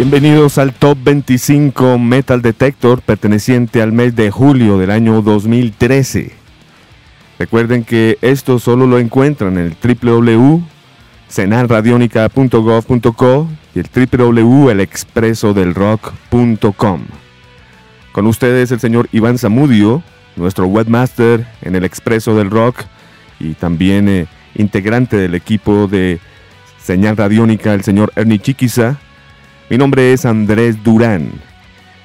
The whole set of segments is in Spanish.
Bienvenidos al Top 25 Metal Detector perteneciente al mes de julio del año 2013. Recuerden que esto solo lo encuentran en el www.senalradionica.gov.co y el www.elexpresodelrock.com. Con ustedes el señor Iván Zamudio, nuestro webmaster en el Expreso del Rock y también eh, integrante del equipo de Señal Radiónica, el señor Ernie Chiquiza mi nombre es Andrés Durán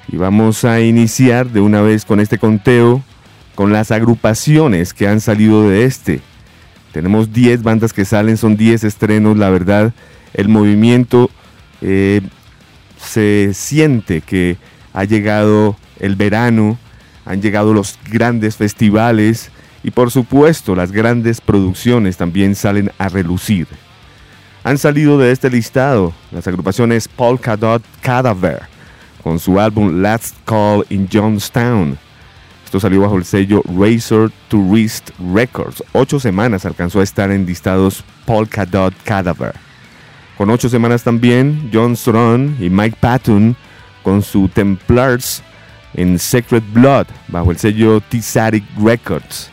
y vamos a iniciar de una vez con este conteo con las agrupaciones que han salido de este. Tenemos 10 bandas que salen, son 10 estrenos, la verdad, el movimiento eh, se siente que ha llegado el verano, han llegado los grandes festivales y por supuesto las grandes producciones también salen a relucir. Han salido de este listado las agrupaciones Polka Dot Cadaver con su álbum Last Call in Johnstown. Esto salió bajo el sello Razor Tourist Records. Ocho semanas alcanzó a estar en listados Polka Dot Cadaver. Con ocho semanas también John Strong y Mike Patton con su Templars en Sacred Blood bajo el sello T-Satic Records.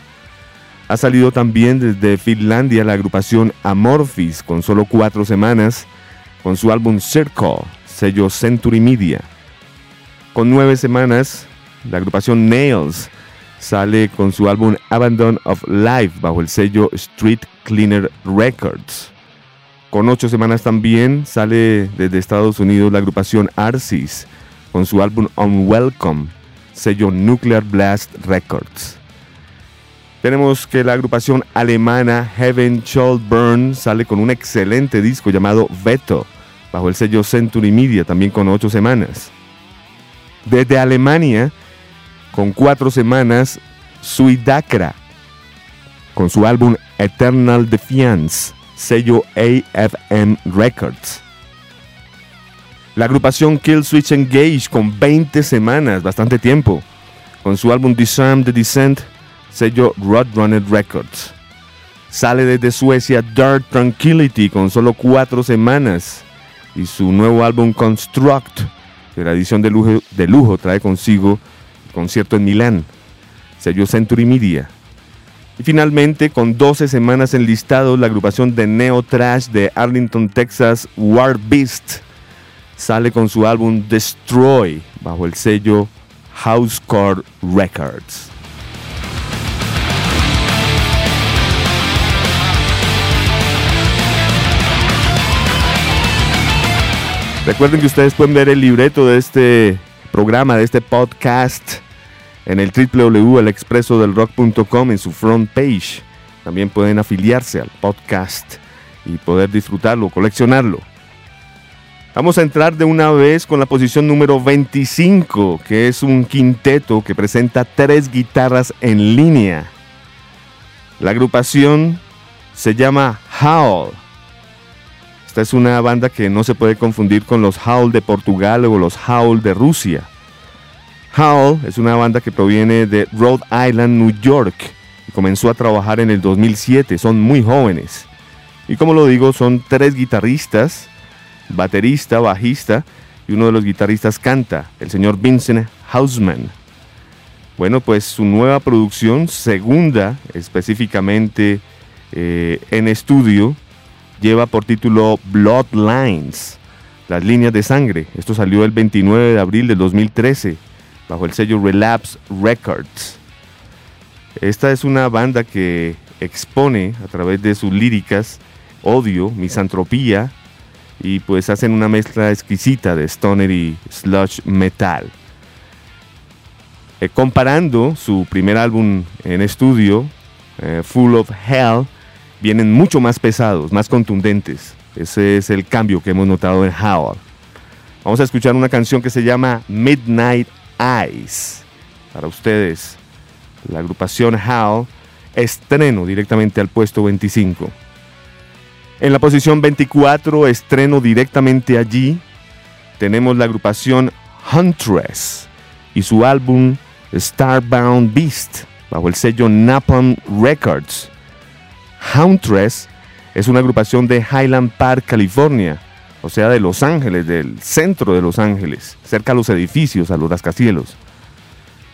Ha salido también desde Finlandia la agrupación Amorphis con solo cuatro semanas con su álbum Circle, sello Century Media. Con nueve semanas, la agrupación Nails sale con su álbum Abandon of Life bajo el sello Street Cleaner Records. Con ocho semanas también sale desde Estados Unidos la agrupación Arsis con su álbum Unwelcome, sello Nuclear Blast Records. Tenemos que la agrupación alemana Heaven Shall Burn sale con un excelente disco llamado Veto, bajo el sello Century Media, también con ocho semanas. Desde Alemania, con cuatro semanas, Suidakra, con su álbum Eternal Defiance, sello AFM Records. La agrupación Kill Switch Engage con 20 semanas, bastante tiempo, con su álbum Disarm the Descent, sello Roadrunner Records. Sale desde Suecia Dark Tranquility con solo cuatro semanas y su nuevo álbum Construct, que la edición de lujo, de lujo trae consigo concierto en Milán, sello Century Media. Y finalmente, con 12 semanas en listado, la agrupación de Neo Trash de Arlington, Texas, War Beast, sale con su álbum Destroy bajo el sello Housecore Records. Recuerden que ustedes pueden ver el libreto de este programa, de este podcast, en el www.elexpresodelrock.com en su front page. También pueden afiliarse al podcast y poder disfrutarlo, coleccionarlo. Vamos a entrar de una vez con la posición número 25, que es un quinteto que presenta tres guitarras en línea. La agrupación se llama Howl esta es una banda que no se puede confundir con los Howl de Portugal o los Howl de Rusia. Howl es una banda que proviene de Rhode Island, New York, y comenzó a trabajar en el 2007. Son muy jóvenes. Y como lo digo, son tres guitarristas, baterista, bajista, y uno de los guitarristas canta, el señor Vincent Hausman. Bueno, pues su nueva producción, segunda específicamente eh, en estudio, lleva por título Bloodlines, las líneas de sangre. Esto salió el 29 de abril del 2013 bajo el sello Relapse Records. Esta es una banda que expone a través de sus líricas odio, misantropía y pues hacen una mezcla exquisita de stoner y sludge metal. Eh, comparando su primer álbum en estudio, eh, Full of Hell, vienen mucho más pesados, más contundentes. Ese es el cambio que hemos notado en Howl. Vamos a escuchar una canción que se llama Midnight Eyes. Para ustedes, la agrupación Howl, estreno directamente al puesto 25. En la posición 24, estreno directamente allí, tenemos la agrupación Huntress y su álbum Starbound Beast, bajo el sello Napalm Records. Hauntress es una agrupación de Highland Park, California, o sea, de Los Ángeles, del centro de Los Ángeles, cerca a los edificios, a los rascacielos.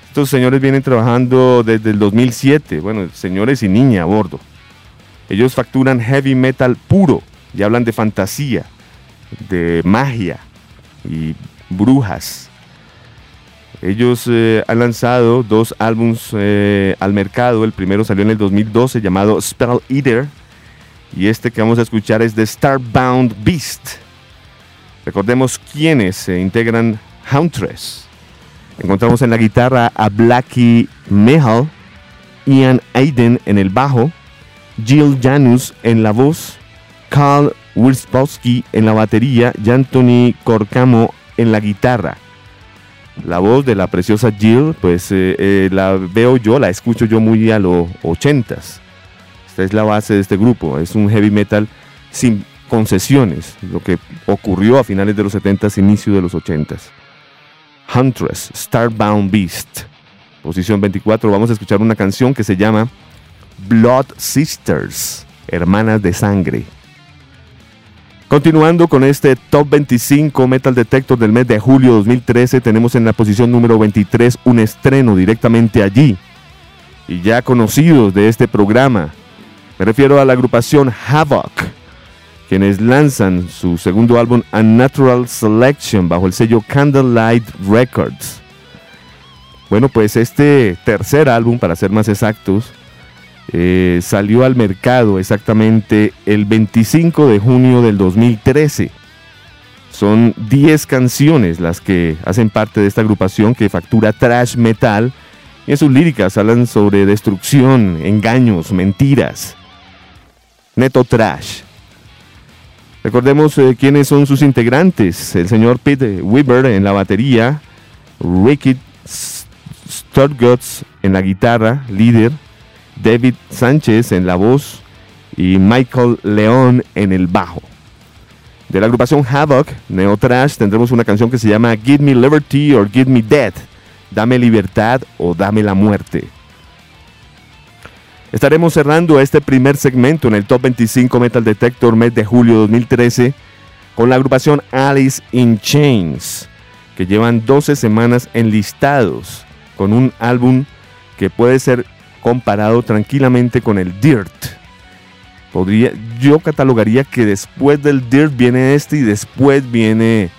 Estos señores vienen trabajando desde el 2007, bueno, señores y niña a bordo. Ellos facturan heavy metal puro y hablan de fantasía, de magia y brujas. Ellos eh, han lanzado dos álbums eh, al mercado. El primero salió en el 2012 llamado Spell Eater. Y este que vamos a escuchar es The Starbound Beast. Recordemos quiénes se integran Hauntress. Encontramos en la guitarra a Blackie Mehal, Ian Aiden en el bajo, Jill Janus en la voz, Carl Wirzbowski en la batería y Anthony Corcamo en la guitarra. La voz de la preciosa Jill, pues eh, eh, la veo yo, la escucho yo muy a los ochentas. Esta es la base de este grupo, es un heavy metal sin concesiones, lo que ocurrió a finales de los 70s, inicio de los 80s. Huntress, Starbound Beast, posición 24, vamos a escuchar una canción que se llama Blood Sisters, Hermanas de Sangre. Continuando con este Top 25 Metal Detector del mes de julio 2013, tenemos en la posición número 23 un estreno directamente allí. Y ya conocidos de este programa, me refiero a la agrupación Havoc, quienes lanzan su segundo álbum Unnatural Selection bajo el sello Candlelight Records. Bueno, pues este tercer álbum, para ser más exactos, eh, salió al mercado exactamente el 25 de junio del 2013. Son 10 canciones las que hacen parte de esta agrupación que factura trash metal. Y en sus líricas hablan sobre destrucción, engaños, mentiras. Neto trash. Recordemos eh, quiénes son sus integrantes. El señor Pete Weber en la batería, Ricky Sturguts en la guitarra, líder, David Sánchez en la voz y Michael León en el bajo. De la agrupación Havoc, Neo Trash, tendremos una canción que se llama Give Me Liberty or Give Me Death, Dame Libertad o Dame la Muerte. Estaremos cerrando este primer segmento en el Top 25 Metal Detector mes de julio 2013 con la agrupación Alice in Chains, que llevan 12 semanas enlistados con un álbum que puede ser comparado tranquilamente con el Dirt. Podría, yo catalogaría que después del Dirt viene este y después viene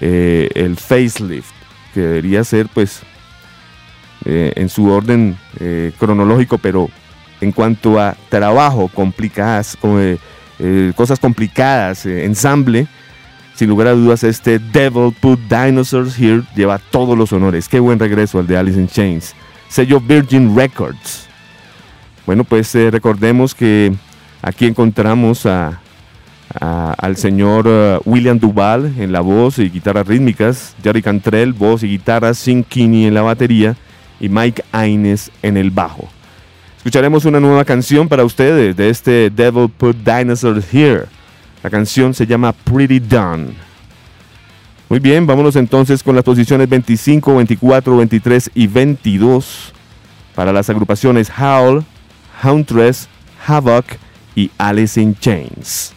eh, el Facelift, que debería ser pues eh, en su orden eh, cronológico, pero en cuanto a trabajo, complicadas, cosas complicadas, ensamble, sin lugar a dudas este Devil Put Dinosaurs Here lleva todos los honores. Qué buen regreso al de Alice in Chains. Sello Virgin Records. Bueno, pues eh, recordemos que aquí encontramos al señor eh, William Duval en la voz y guitarras rítmicas, Jerry Cantrell, voz y guitarra, Sin Kinney en la batería y Mike Aines en el bajo. Escucharemos una nueva canción para ustedes de este Devil Put Dinosaurs Here. La canción se llama Pretty Done. Muy bien, vámonos entonces con las posiciones 25, 24, 23 y 22 para las agrupaciones Howl, Huntress, Havoc y Alice in Chains.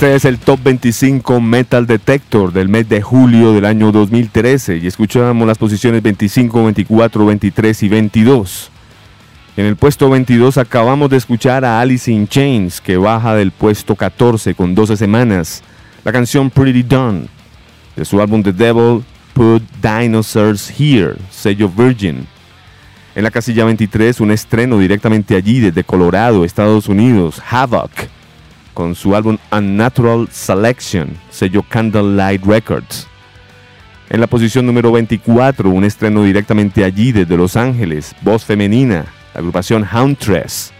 Este es el Top 25 Metal Detector del mes de julio del año 2013 y escuchamos las posiciones 25, 24, 23 y 22. En el puesto 22 acabamos de escuchar a Alice in Chains que baja del puesto 14 con 12 semanas. La canción Pretty Done de su álbum The Devil Put Dinosaurs Here, sello Virgin. En la casilla 23 un estreno directamente allí desde Colorado, Estados Unidos, Havoc con su álbum Unnatural Selection, sello Candlelight Records. En la posición número 24, un estreno directamente allí desde Los Ángeles, voz femenina, la agrupación Hauntress,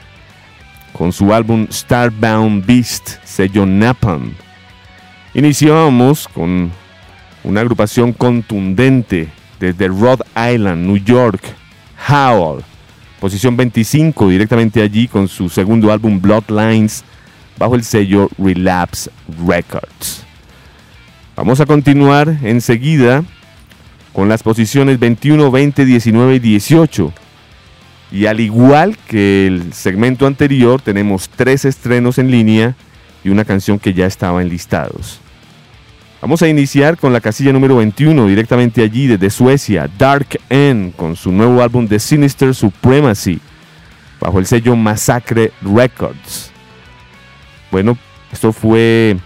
con su álbum Starbound Beast, sello Napalm. Iniciamos con una agrupación contundente desde Rhode Island, New York, Howl, posición 25 directamente allí con su segundo álbum Bloodlines, bajo el sello Relapse Records. Vamos a continuar enseguida con las posiciones 21, 20, 19 y 18. Y al igual que el segmento anterior, tenemos tres estrenos en línea y una canción que ya estaba en listados. Vamos a iniciar con la casilla número 21, directamente allí desde Suecia, Dark End, con su nuevo álbum The Sinister Supremacy, bajo el sello Massacre Records. Bueno, esto fue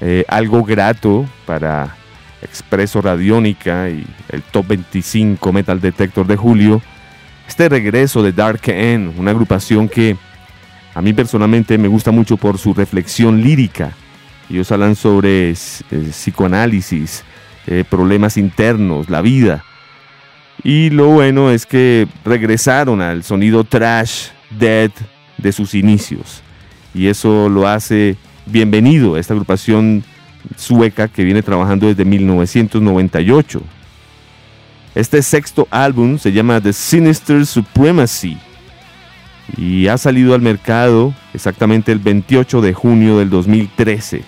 eh, algo grato para Expreso Radiónica y el Top 25 Metal Detector de julio. Este regreso de Dark End, una agrupación que a mí personalmente me gusta mucho por su reflexión lírica. Ellos hablan sobre eh, psicoanálisis, eh, problemas internos, la vida. Y lo bueno es que regresaron al sonido trash, dead de sus inicios y eso lo hace bienvenido a esta agrupación sueca que viene trabajando desde 1998. Este sexto álbum se llama The Sinister Supremacy y ha salido al mercado exactamente el 28 de junio del 2013.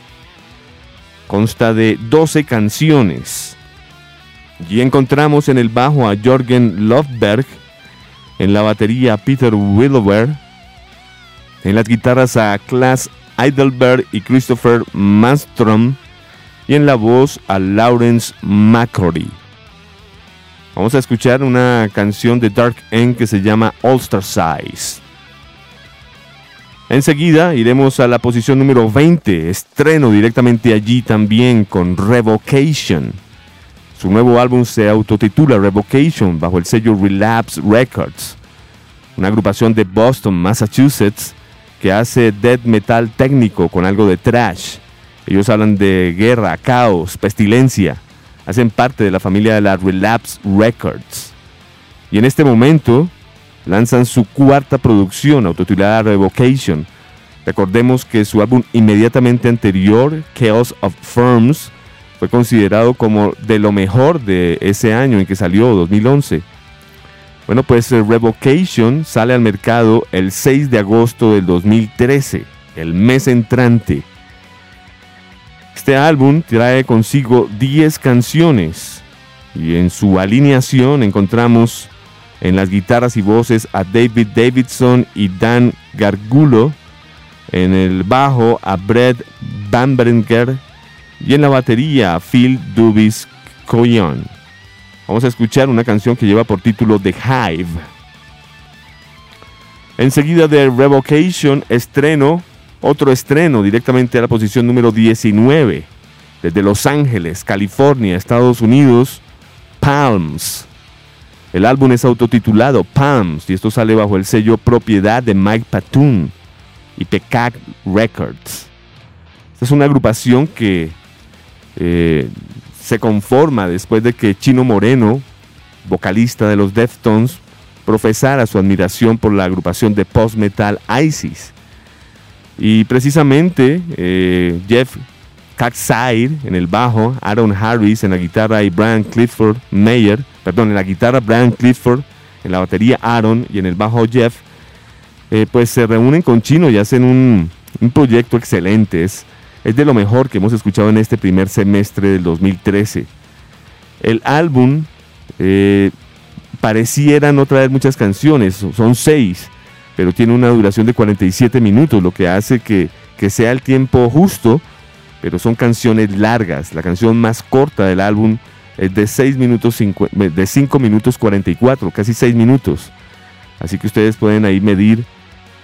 Consta de 12 canciones. Y encontramos en el bajo a Jorgen Lofberg, en la batería a Peter Willower, en las guitarras a Klaas Heidelberg y Christopher Mastrom. Y en la voz a Lawrence McCrory. Vamos a escuchar una canción de Dark End que se llama All Star Size. Enseguida iremos a la posición número 20, estreno directamente allí también con Revocation. Su nuevo álbum se autotitula Revocation bajo el sello Relapse Records, una agrupación de Boston, Massachusetts, que hace death metal técnico con algo de trash. Ellos hablan de guerra, caos, pestilencia. Hacen parte de la familia de la Relapse Records. Y en este momento lanzan su cuarta producción autotitulada Revocation. Recordemos que su álbum inmediatamente anterior, Chaos of Firms, fue considerado como de lo mejor de ese año en que salió, 2011. Bueno, pues eh, Revocation sale al mercado el 6 de agosto del 2013, el mes entrante. Este álbum trae consigo 10 canciones y en su alineación encontramos en las guitarras y voces a David Davidson y Dan Gargulo, en el bajo a Brett Bamberger y en la batería a Phil Dubis Coyon. Vamos a escuchar una canción que lleva por título The Hive. Enseguida de Revocation, estreno, otro estreno directamente a la posición número 19, desde Los Ángeles, California, Estados Unidos, Palms. El álbum es autotitulado Palms y esto sale bajo el sello propiedad de Mike Patoon y Pecac Records. Esta es una agrupación que eh, se conforma después de que Chino Moreno, vocalista de los Deftones, profesara su admiración por la agrupación de post-metal ISIS. Y precisamente eh, Jeff Caxide en el bajo, Aaron Harris en la guitarra y Brian Clifford Mayer, perdón, en la guitarra Brian Clifford, en la batería Aaron y en el bajo Jeff, eh, pues se reúnen con Chino y hacen un, proyecto excelente. Es de lo mejor que hemos escuchado en este primer semestre del 2013. El álbum eh, pareciera no traer muchas canciones, son seis, pero tiene una duración de 47 minutos, lo que hace que, sea el tiempo justo pero son canciones largas. La canción más corta del álbum es de 6 minutos de 5 minutos 44, casi 6 minutos. Así que ustedes pueden ahí medir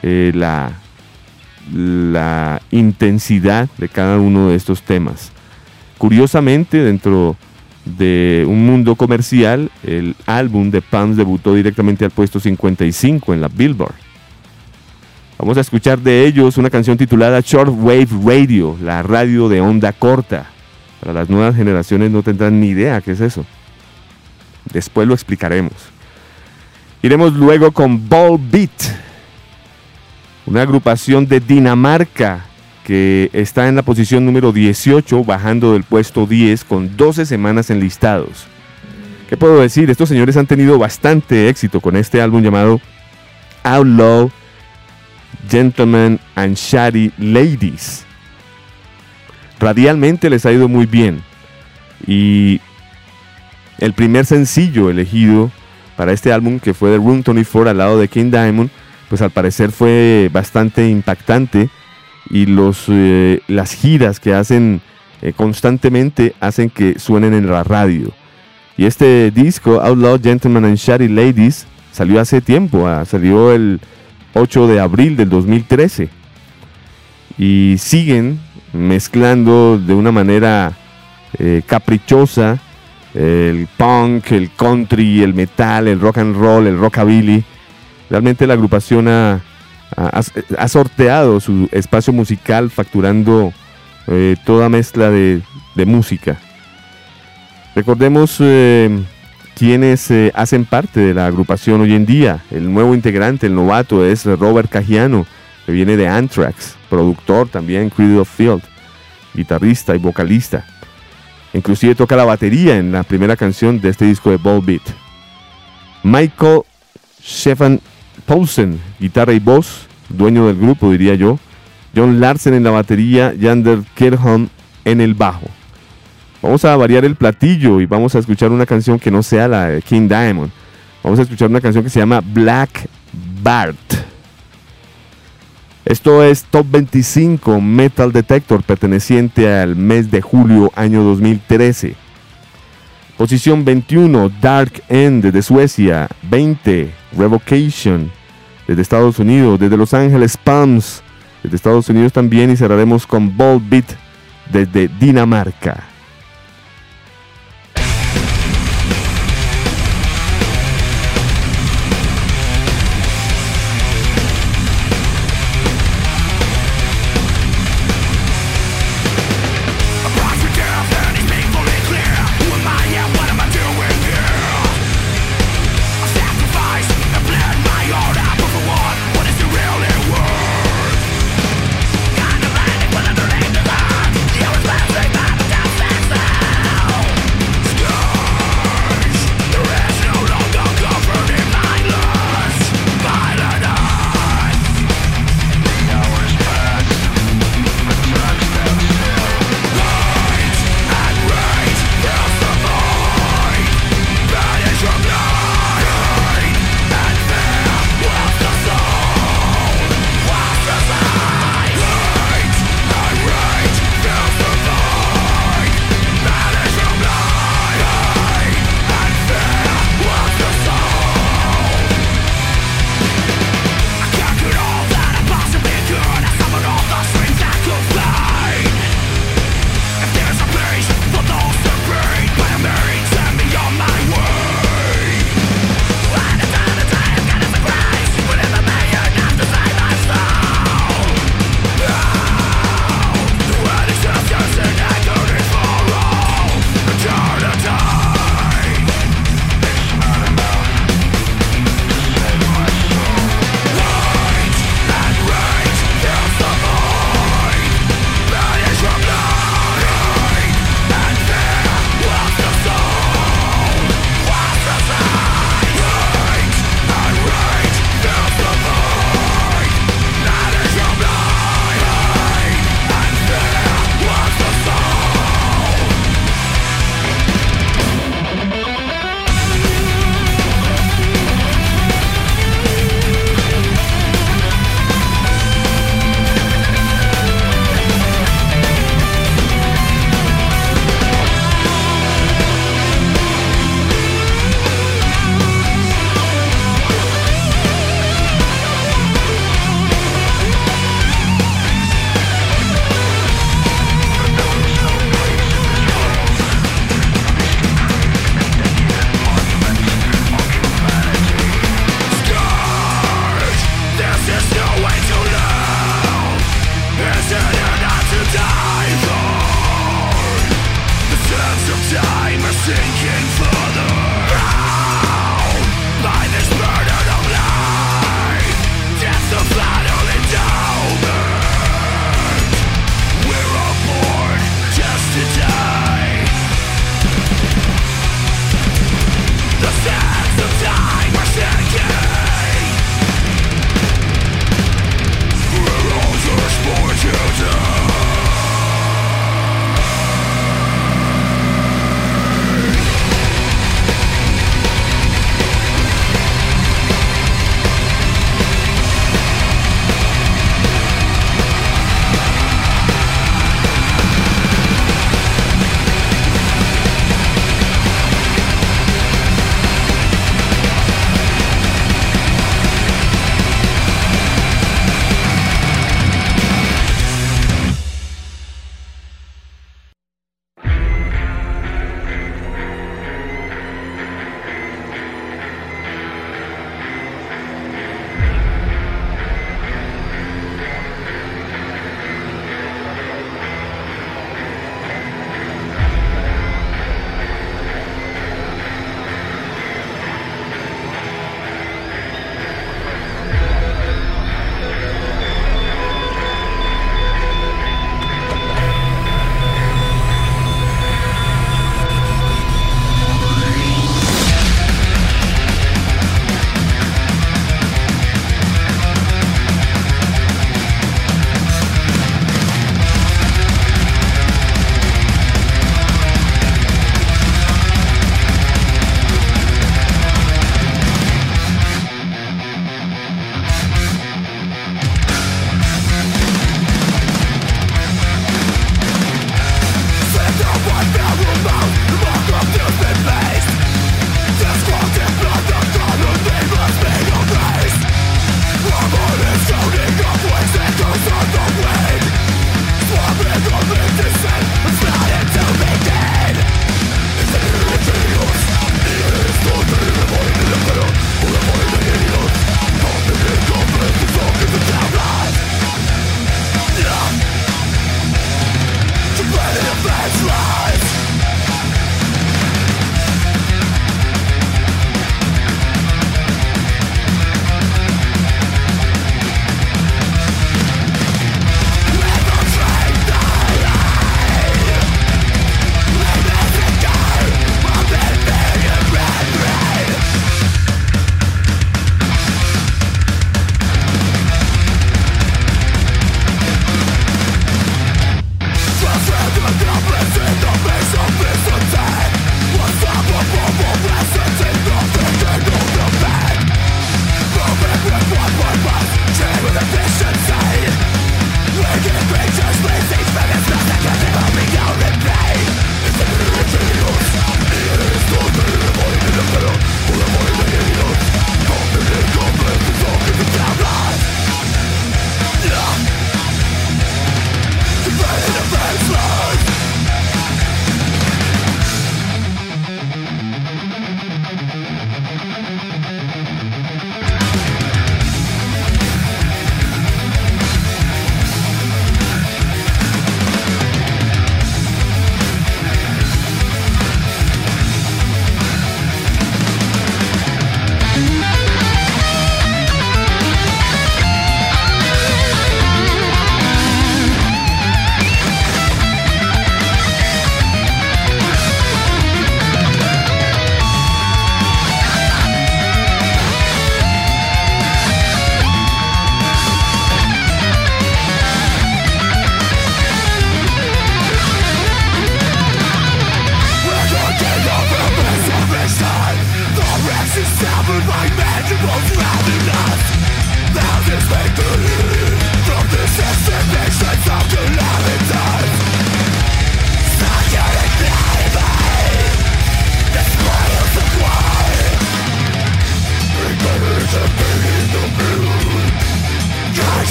eh, la, la intensidad de cada uno de estos temas. Curiosamente, dentro de un mundo comercial, el álbum de Pams debutó directamente al puesto 55 en la Billboard. Vamos a escuchar de ellos una canción titulada Short Wave Radio, la radio de onda corta. Para las nuevas generaciones no tendrán ni idea qué es eso. Después lo explicaremos. Iremos luego con Ball Beat, una agrupación de Dinamarca que está en la posición número 18, bajando del puesto 10 con 12 semanas enlistados. ¿Qué puedo decir? Estos señores han tenido bastante éxito con este álbum llamado Outlaw Gentlemen and Shady Ladies. Radialmente les ha ido muy bien. Y el primer sencillo elegido para este álbum, que fue de Room 24 al lado de King Diamond, pues al parecer fue bastante impactante y los, eh, las giras que hacen eh, constantemente hacen que suenen en la radio. Y este disco, Outlaw Gentlemen and Shady Ladies, salió hace tiempo, ah, salió el 8 de abril del 2013. Y siguen mezclando de una manera eh, caprichosa el punk, el country, el metal, el rock and roll, el rockabilly. Realmente la agrupación ha, sorteado su espacio musical facturando eh, toda mezcla de, música. Recordemos eh, quienes eh, hacen parte de la agrupación hoy en día. El nuevo integrante, el novato, es Robert Cajiano, que viene de Anthrax, productor también, Creed of Field, guitarrista y vocalista. Inclusive toca la batería en la primera canción de este disco de Ball Beat. Michael Stefan Paulsen, guitarra y voz, dueño del grupo diría yo. John Larsen en la batería, Yander Kerham en el bajo. Vamos a variar el platillo y vamos a escuchar una canción que no sea la de King Diamond. Vamos a escuchar una canción que se llama Black Bart. Esto es Top 25 Metal Detector perteneciente al mes de julio año 2013. Posición 21 Dark End de Suecia. 20 Revocation desde Estados Unidos. Desde Los Ángeles Palms desde Estados Unidos también. Y cerraremos con Bold Beat desde Dinamarca.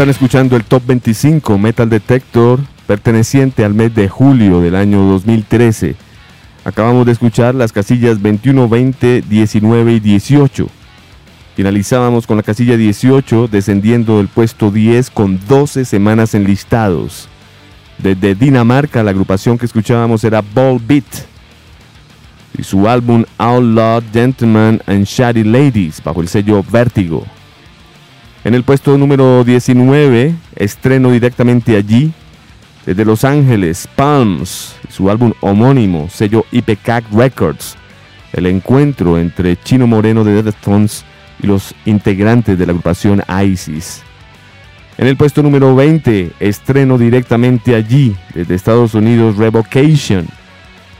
Están escuchando el Top 25 Metal Detector perteneciente al mes de julio del año 2013. Acabamos de escuchar las casillas 21, 20, 19 y 18. Finalizábamos con la casilla 18 descendiendo del puesto 10 con 12 semanas enlistados. Desde Dinamarca la agrupación que escuchábamos era Ball Beat y su álbum Outlaw Gentlemen and Shady Ladies bajo el sello Vértigo. En el puesto número 19, estreno directamente allí, desde Los Ángeles, Palms, su álbum homónimo, sello IPCAC Records, el encuentro entre Chino Moreno de Deftones y los integrantes de la agrupación ISIS. En el puesto número 20, estreno directamente allí, desde Estados Unidos, Revocation,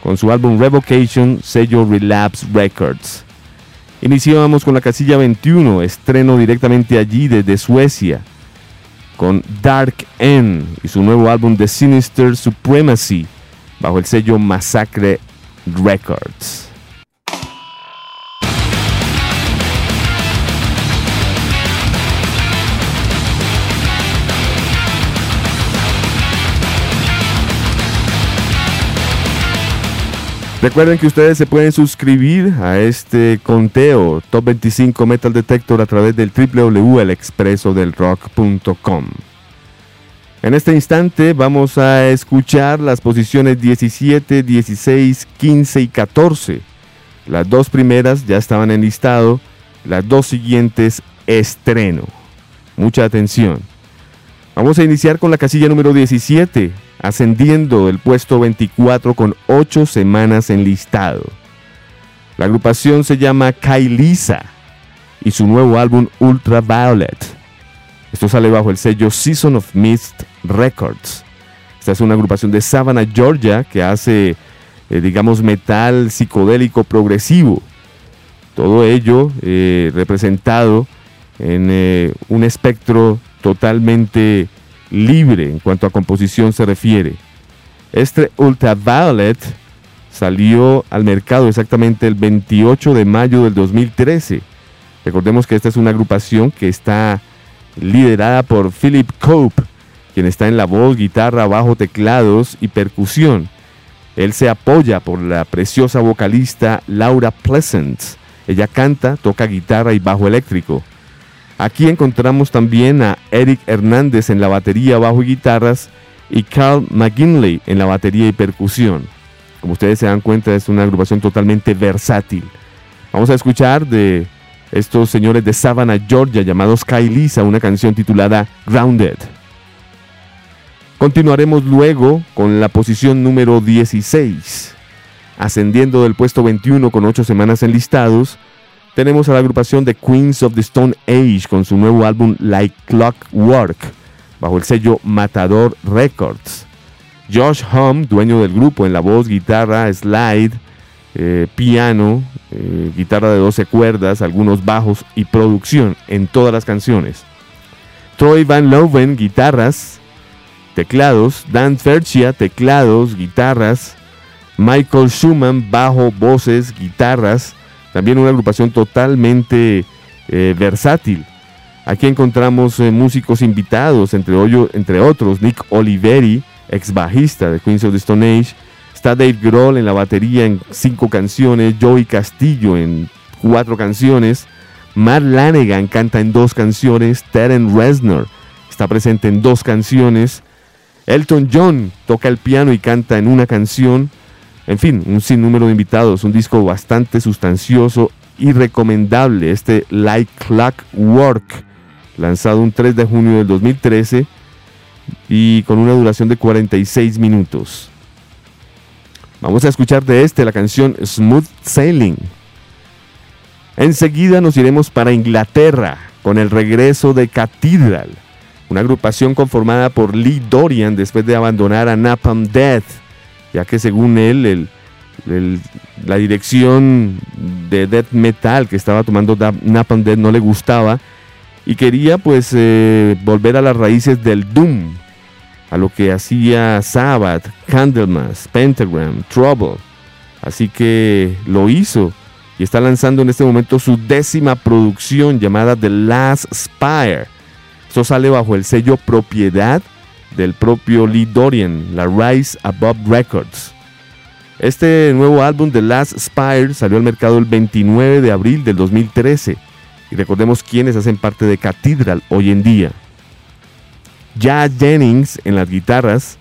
con su álbum Revocation, sello Relapse Records. Iniciábamos con la casilla 21, estreno directamente allí desde Suecia, con Dark End y su nuevo álbum The Sinister Supremacy, bajo el sello Massacre Records. Recuerden que ustedes se pueden suscribir a este conteo Top 25 Metal Detector a través del www.elexpresodelrock.com. En este instante vamos a escuchar las posiciones 17, 16, 15 y 14. Las dos primeras ya estaban en listado, las dos siguientes estreno. Mucha atención. Vamos a iniciar con la casilla número 17 ascendiendo del puesto 24 con 8 semanas en listado. La agrupación se llama Kailisa y su nuevo álbum Ultraviolet. Esto sale bajo el sello Season of Mist Records. Esta es una agrupación de Savannah, Georgia, que hace, eh, digamos, metal psicodélico progresivo. Todo ello eh, representado en eh, un espectro totalmente libre en cuanto a composición se refiere. Este Ultraviolet salió al mercado exactamente el 28 de mayo del 2013. Recordemos que esta es una agrupación que está liderada por Philip Cope, quien está en la voz, guitarra, bajo, teclados y percusión. Él se apoya por la preciosa vocalista Laura Pleasant. Ella canta, toca guitarra y bajo eléctrico. Aquí encontramos también a Eric Hernández en la batería, bajo y guitarras y Carl McGinley en la batería y percusión. Como ustedes se dan cuenta es una agrupación totalmente versátil. Vamos a escuchar de estos señores de Savannah, Georgia, llamados Lisa, una canción titulada Grounded. Continuaremos luego con la posición número 16, ascendiendo del puesto 21 con 8 semanas enlistados tenemos a la agrupación de Queens of the Stone Age con su nuevo álbum Like Clockwork, bajo el sello Matador Records. Josh Hum, dueño del grupo en la voz, guitarra, slide, eh, piano, eh, guitarra de 12 cuerdas, algunos bajos y producción en todas las canciones. Troy Van Loven, guitarras, teclados. Dan Ferchia, teclados, guitarras. Michael Schumann, bajo, voces, guitarras. También una agrupación totalmente eh, versátil. Aquí encontramos eh, músicos invitados, entre, entre otros Nick Oliveri, ex bajista de Queens of the Stone Age. Está Dave Grohl en la batería en cinco canciones, Joey Castillo en cuatro canciones, Matt Lanegan canta en dos canciones, Terence Reznor está presente en dos canciones, Elton John toca el piano y canta en una canción, en fin, un sinnúmero de invitados, un disco bastante sustancioso y recomendable, este Like Work, lanzado un 3 de junio del 2013 y con una duración de 46 minutos. Vamos a escuchar de este la canción Smooth Sailing. Enseguida nos iremos para Inglaterra con el regreso de Cathedral, una agrupación conformada por Lee Dorian después de abandonar a Napalm Death ya que según él la dirección de death metal que estaba tomando Napalm Death no le gustaba y quería pues eh, volver a las raíces del doom, a lo que hacía Sabbath, Candlemas, Pentagram, Trouble. Así que lo hizo y está lanzando en este momento su décima producción llamada The Last Spire. Esto sale bajo el sello propiedad del propio Lee Dorian, la Rise Above Records. Este nuevo álbum The Last Spire salió al mercado el 29 de abril del 2013 y recordemos quiénes hacen parte de Cathedral hoy en día. Jazz Jennings en las guitarras,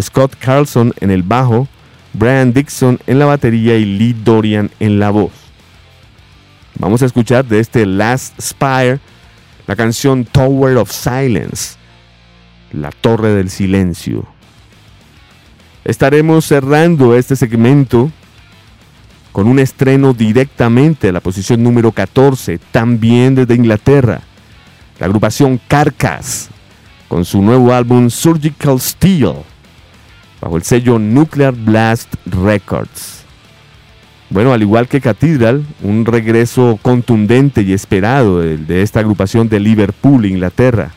Scott Carlson en el bajo, Brian Dixon en la batería y Lee Dorian en la voz. Vamos a escuchar de este Last Spire la canción Tower of Silence, la torre del silencio. Estaremos cerrando este segmento con un estreno directamente a la posición número 14, también desde Inglaterra. La agrupación Carcass, con su nuevo álbum Surgical Steel, bajo el sello Nuclear Blast Records. Bueno, al igual que Cathedral, un regreso contundente y esperado de, esta agrupación de Liverpool, Inglaterra.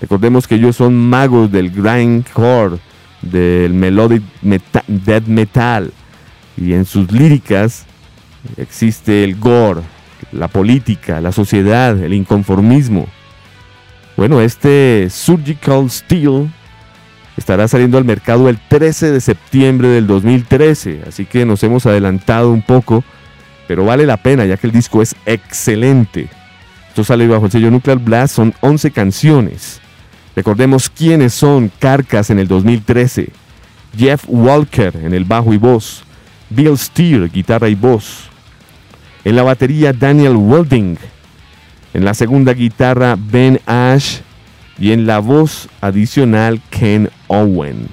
Recordemos que ellos son magos del grindcore, del melodic death metal, y en sus líricas existe el gore, la política, la sociedad, el inconformismo. Bueno, este Surgical Steel estará saliendo al mercado el 13 de septiembre del 2013, así que nos hemos adelantado un poco, pero vale la pena ya que el disco es excelente. Esto sale bajo el sello Nuclear Blast, son 11 canciones. Recordemos quiénes son Carcas en el 2013. Jeff Walker en el bajo y voz. Bill Steer, guitarra y voz. En la batería Daniel Welding. En la segunda guitarra Ben Ash y en la voz adicional Ken Owen.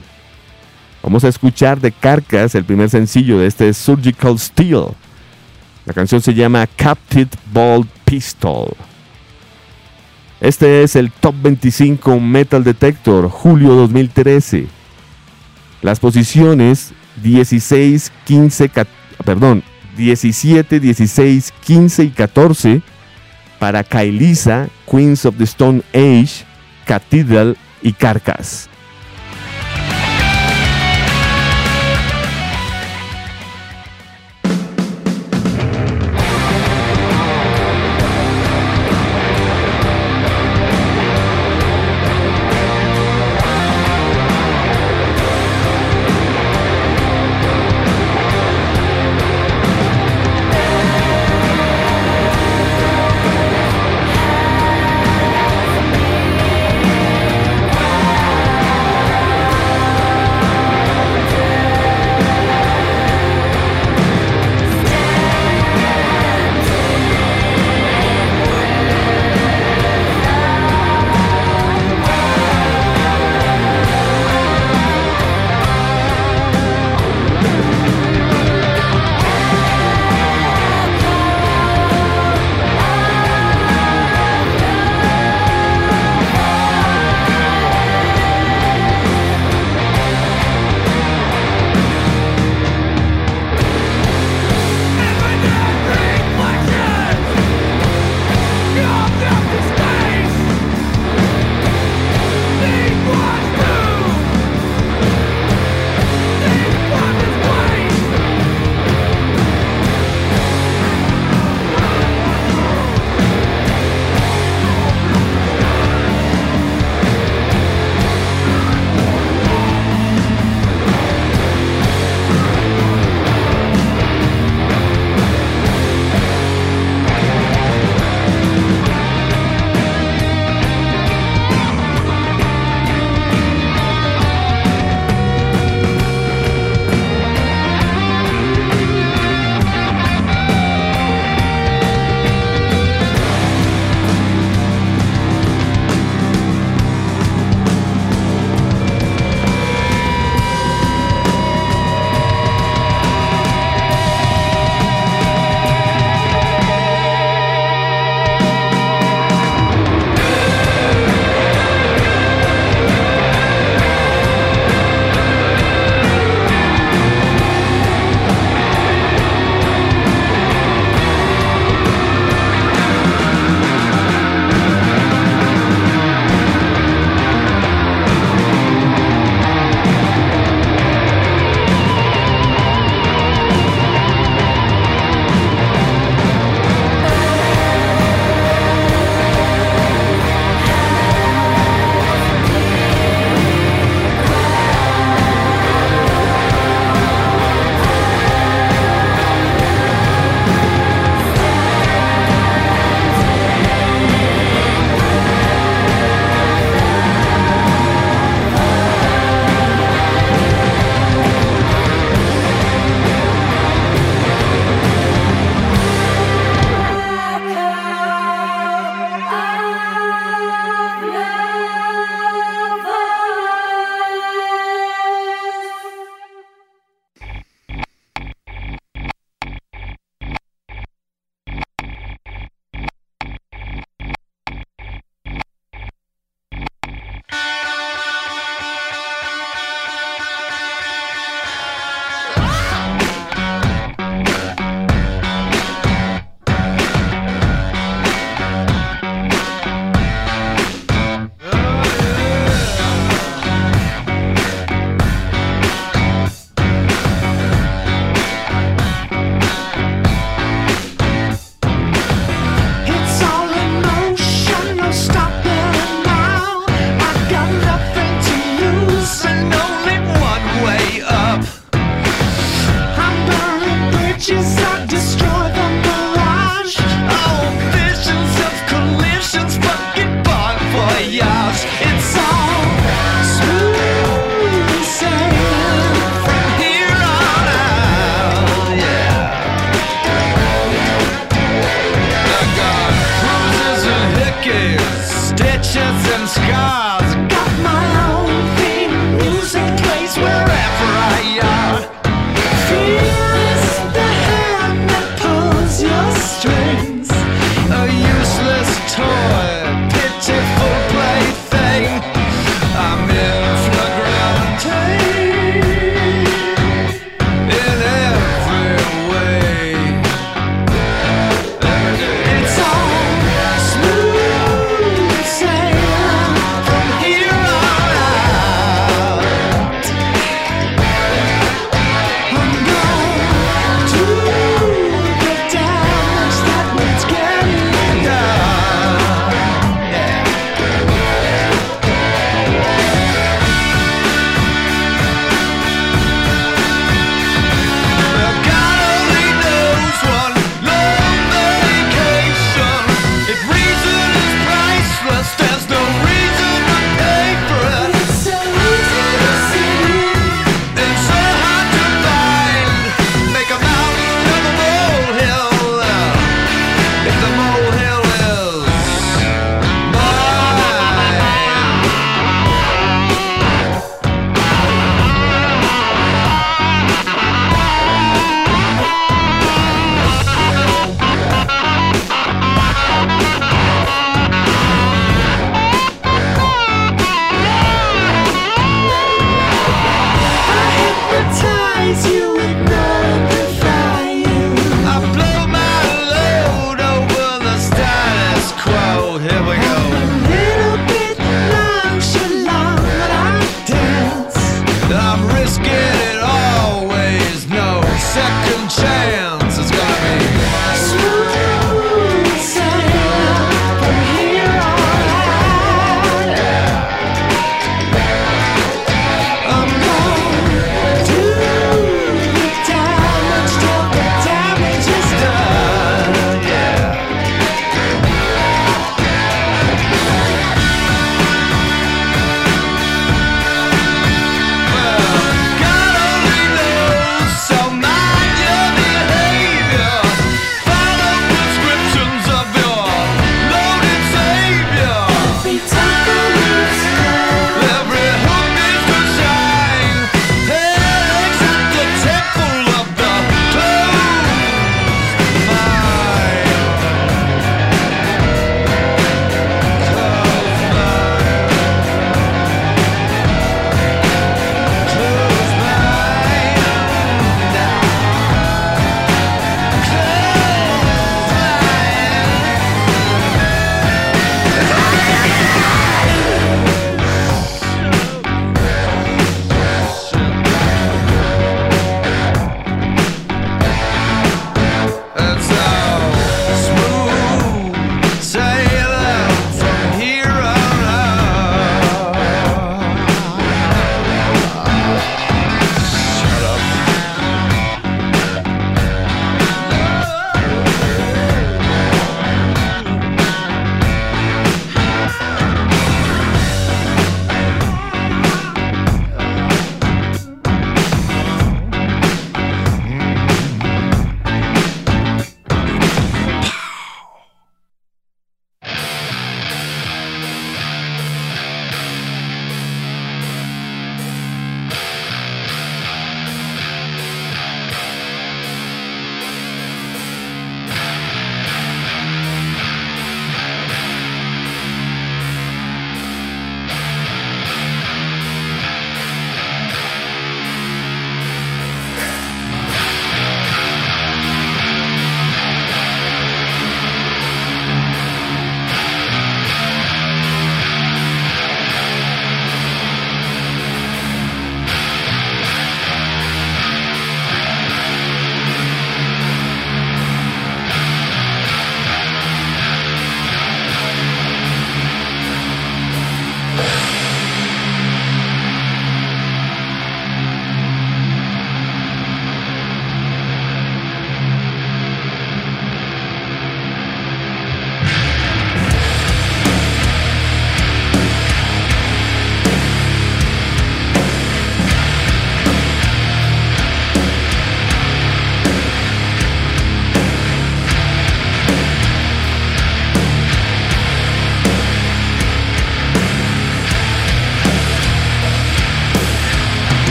Vamos a escuchar de Carcass el primer sencillo de este Surgical Steel. La canción se llama Captive Ball Pistol. Este es el Top 25 Metal Detector, julio 2013. Las posiciones 16, 15, perdón, 17, 16, 15 y 14 para Kailisa, Queens of the Stone Age, Cathedral y Carcass.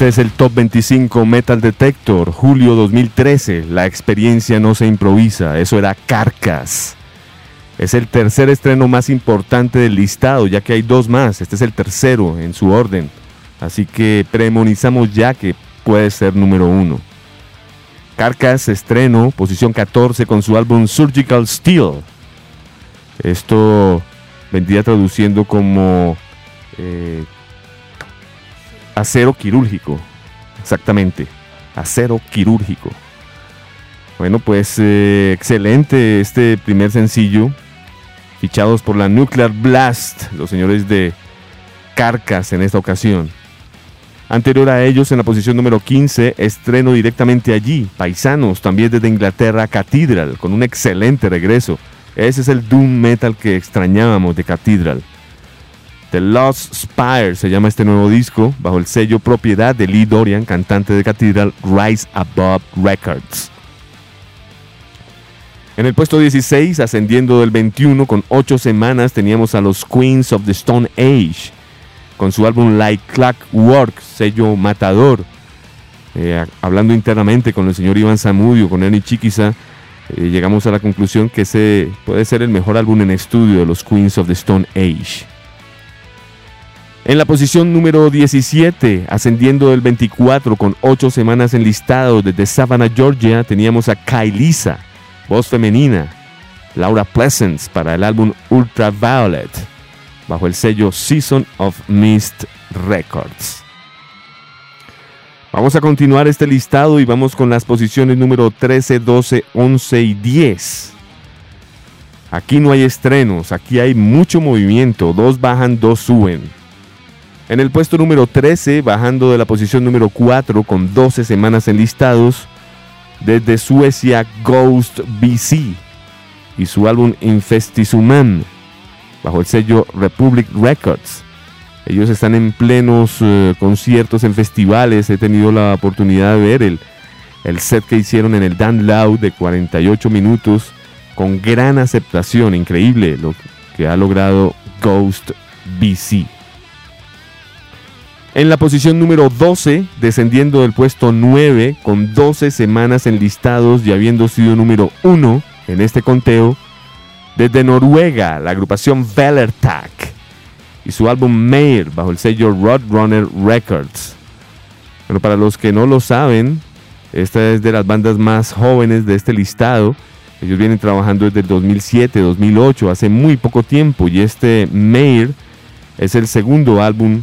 Este es el Top 25 Metal Detector, julio 2013. La experiencia no se improvisa, eso era Carcas. Es el tercer estreno más importante del listado, ya que hay dos más. Este es el tercero en su orden. Así que premonizamos ya que puede ser número uno. Carcas estreno, posición 14 con su álbum Surgical Steel. Esto vendría traduciendo como eh, acero quirúrgico. Exactamente, acero quirúrgico. Bueno, pues eh, excelente este primer sencillo. Fichados por la Nuclear Blast, los señores de Carcas en esta ocasión. Anterior a ellos, en la posición número 15, estreno directamente allí, Paisanos, también desde Inglaterra, Cathedral, con un excelente regreso. Ese es el Doom Metal que extrañábamos de Cathedral. The Lost Spire se llama este nuevo disco, bajo el sello propiedad de Lee Dorian, cantante de Cathedral Rise Above Records. En el puesto 16, ascendiendo del 21 con 8 semanas, teníamos a los Queens of the Stone Age, con su álbum Like Clockwork, sello matador. Eh, hablando internamente con el señor Iván Zamudio, con Ernie Chiquiza, eh, llegamos a la conclusión que ese puede ser el mejor álbum en estudio de los Queens of the Stone Age. En la posición número 17, ascendiendo del 24 con 8 semanas enlistados desde Savannah, Georgia, teníamos a Kailisa, voz femenina, Laura Pleasance para el álbum Ultraviolet, bajo el sello Season of Mist Records. Vamos a continuar este listado y vamos con las posiciones número 13, 12, 11 y 10. Aquí no hay estrenos, aquí hay mucho movimiento, dos bajan, dos suben. En el puesto número 13, bajando de la posición número 4 con 12 semanas enlistados, desde Suecia Ghost BC y su álbum Infestisuman, bajo el sello Republic Records. Ellos están en plenos eh, conciertos, en festivales. He tenido la oportunidad de ver el, el set que hicieron en el Dan Loud de 48 minutos con gran aceptación. Increíble lo que ha logrado Ghost BC. En la posición número 12, descendiendo del puesto 9, con 12 semanas enlistados y habiendo sido número 1 en este conteo, desde Noruega, la agrupación Velertak y su álbum Mayer bajo el sello Roadrunner Records. Pero para los que no lo saben, esta es de las bandas más jóvenes de este listado. Ellos vienen trabajando desde el 2007, 2008, hace muy poco tiempo, y este Mayer es el segundo álbum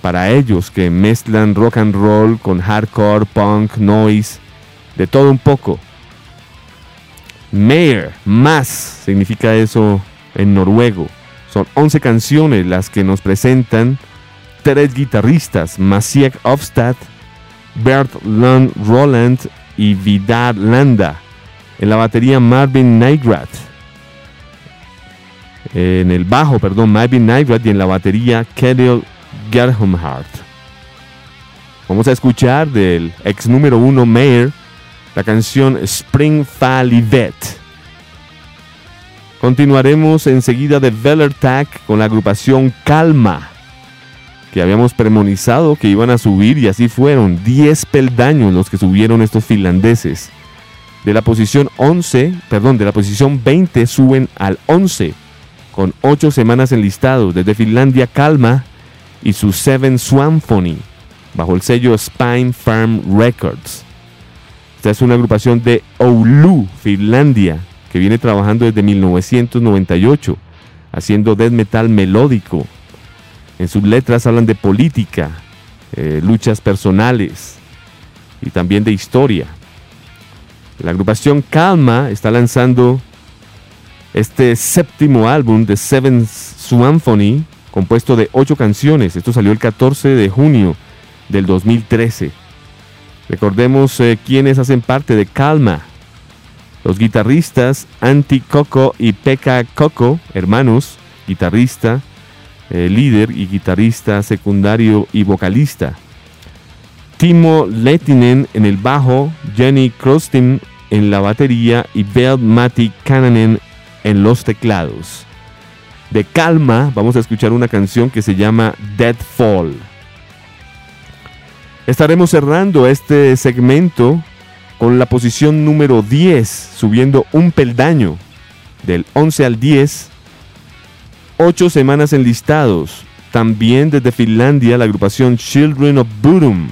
para ellos que mezclan rock and roll con hardcore, punk, noise, de todo un poco. Mayer, más significa eso en noruego. Son 11 canciones las que nos presentan tres guitarristas, Masiek Ofstad, Bert Lund Roland y Vidar Landa. En la batería Marvin Nygrat. En el bajo, perdón, Marvin Nygrat y en la batería Kedil Gerhard. Vamos a escuchar del ex número uno Mayer la canción Spring Falivet. Continuaremos enseguida de Vellertag con la agrupación Calma, que habíamos premonizado que iban a subir y así fueron 10 peldaños los que subieron estos finlandeses. De la posición 11, perdón, de la posición 20 suben al 11 con 8 semanas enlistados. Desde Finlandia Calma y su Seven Symphony bajo el sello Spine Farm Records. Esta es una agrupación de Oulu, Finlandia, que viene trabajando desde 1998, haciendo death metal melódico. En sus letras hablan de política, eh, luchas personales y también de historia. La agrupación Calma está lanzando este séptimo álbum de Seven Symphony compuesto de ocho canciones. Esto salió el 14 de junio del 2013. Recordemos eh, quienes hacen parte de Calma. Los guitarristas Anti Coco y Pekka Coco, hermanos, guitarrista, eh, líder y guitarrista secundario y vocalista. Timo Lettinen en el bajo, Jenny Krostin en la batería y Bell Matti Kananen en los teclados de Calma vamos a escuchar una canción que se llama Dead Fall. Estaremos cerrando este segmento con la posición número 10, subiendo un peldaño del 11 al 10, 8 semanas en listados. También desde Finlandia la agrupación Children of Bodom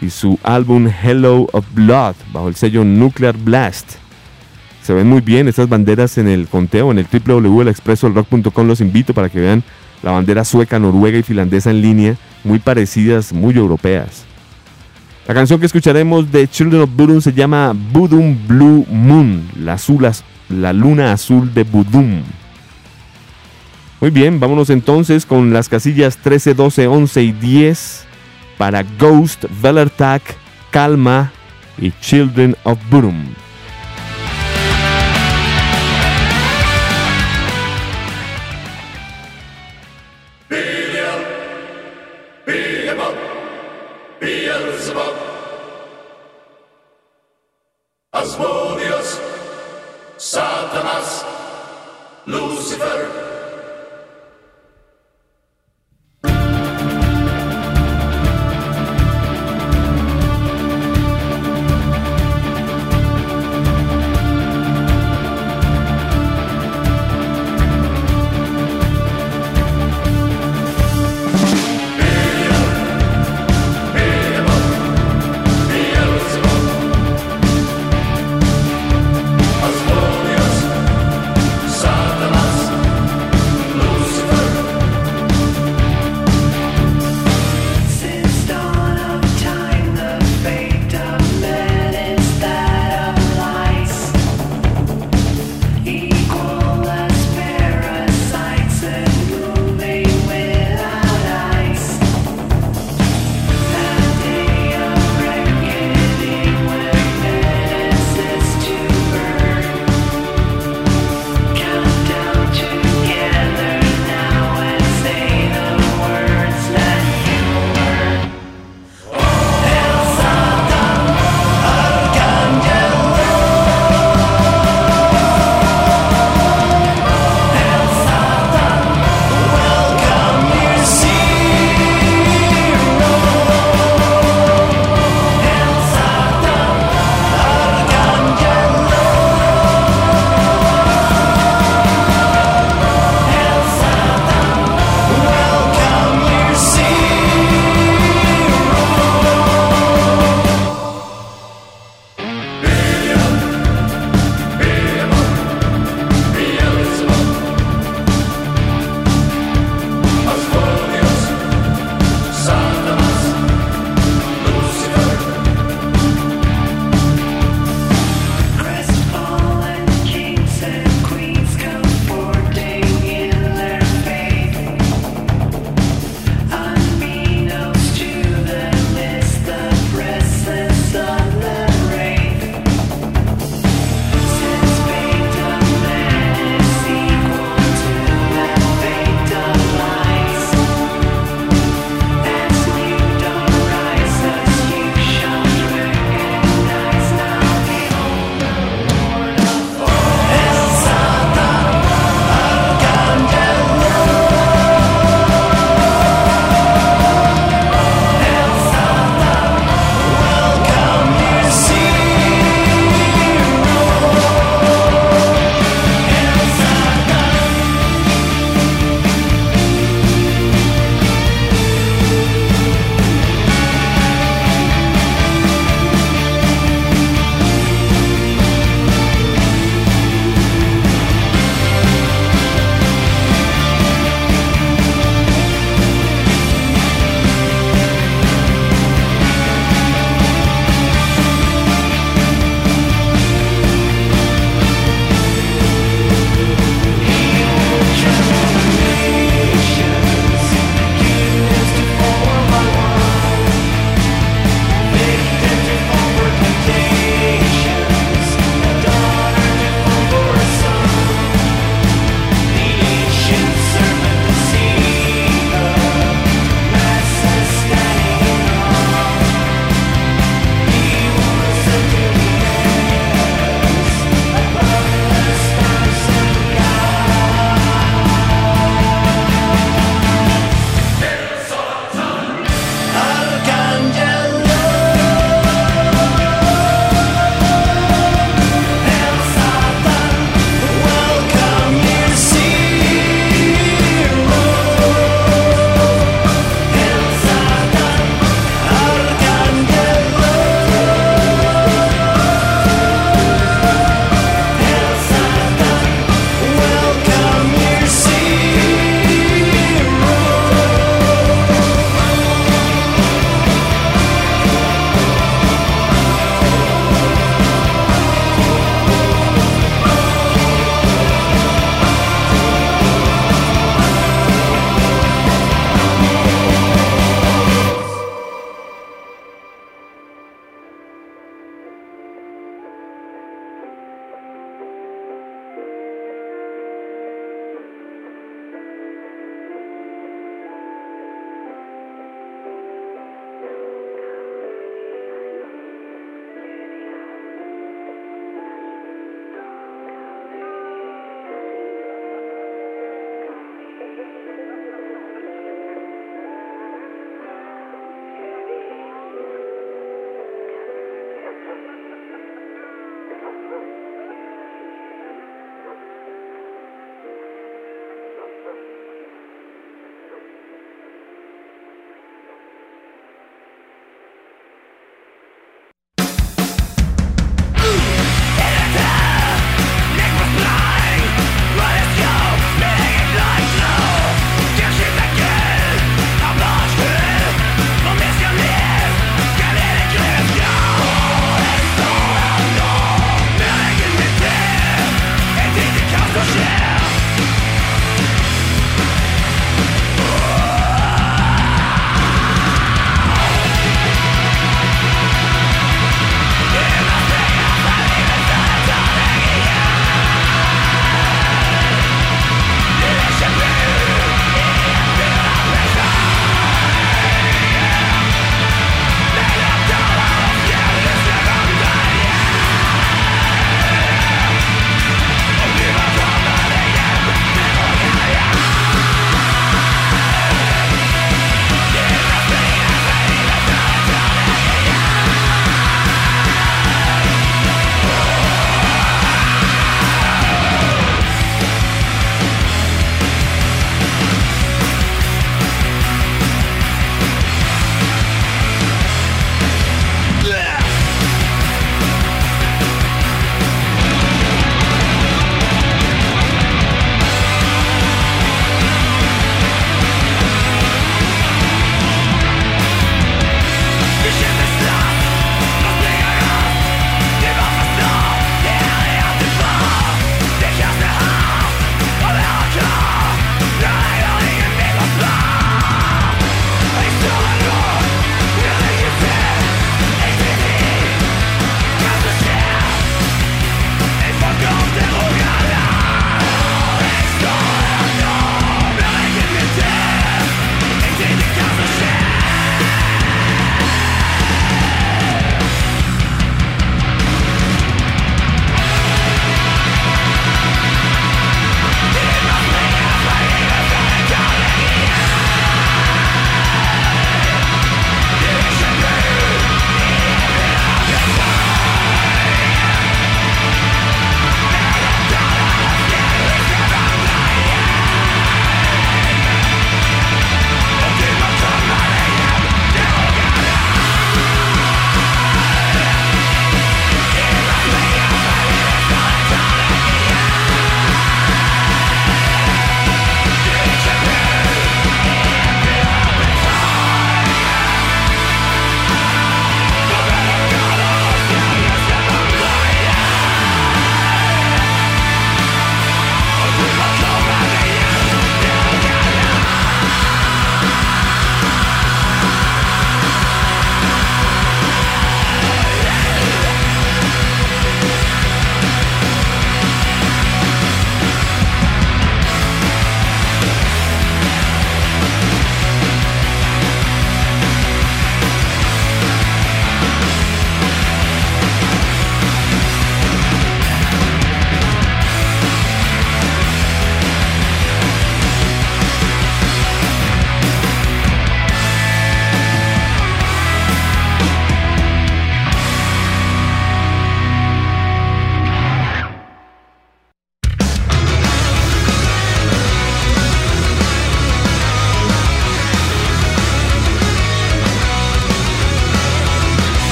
y su álbum Hello of Blood bajo el sello Nuclear Blast. Se ven muy bien estas banderas en el conteo, en el www.expresoelrock.com los invito para que vean la bandera sueca, noruega y finlandesa en línea, muy parecidas, muy europeas. La canción que escucharemos de Children of Bodom se llama Budum Blue Moon, la, azul, la luna azul de Budum. Muy bien, vámonos entonces con las casillas 13, 12, 11 y 10 para Ghost, Velertak, Calma y Children of Bodom. Asmodeus, Satanas, Lucifer,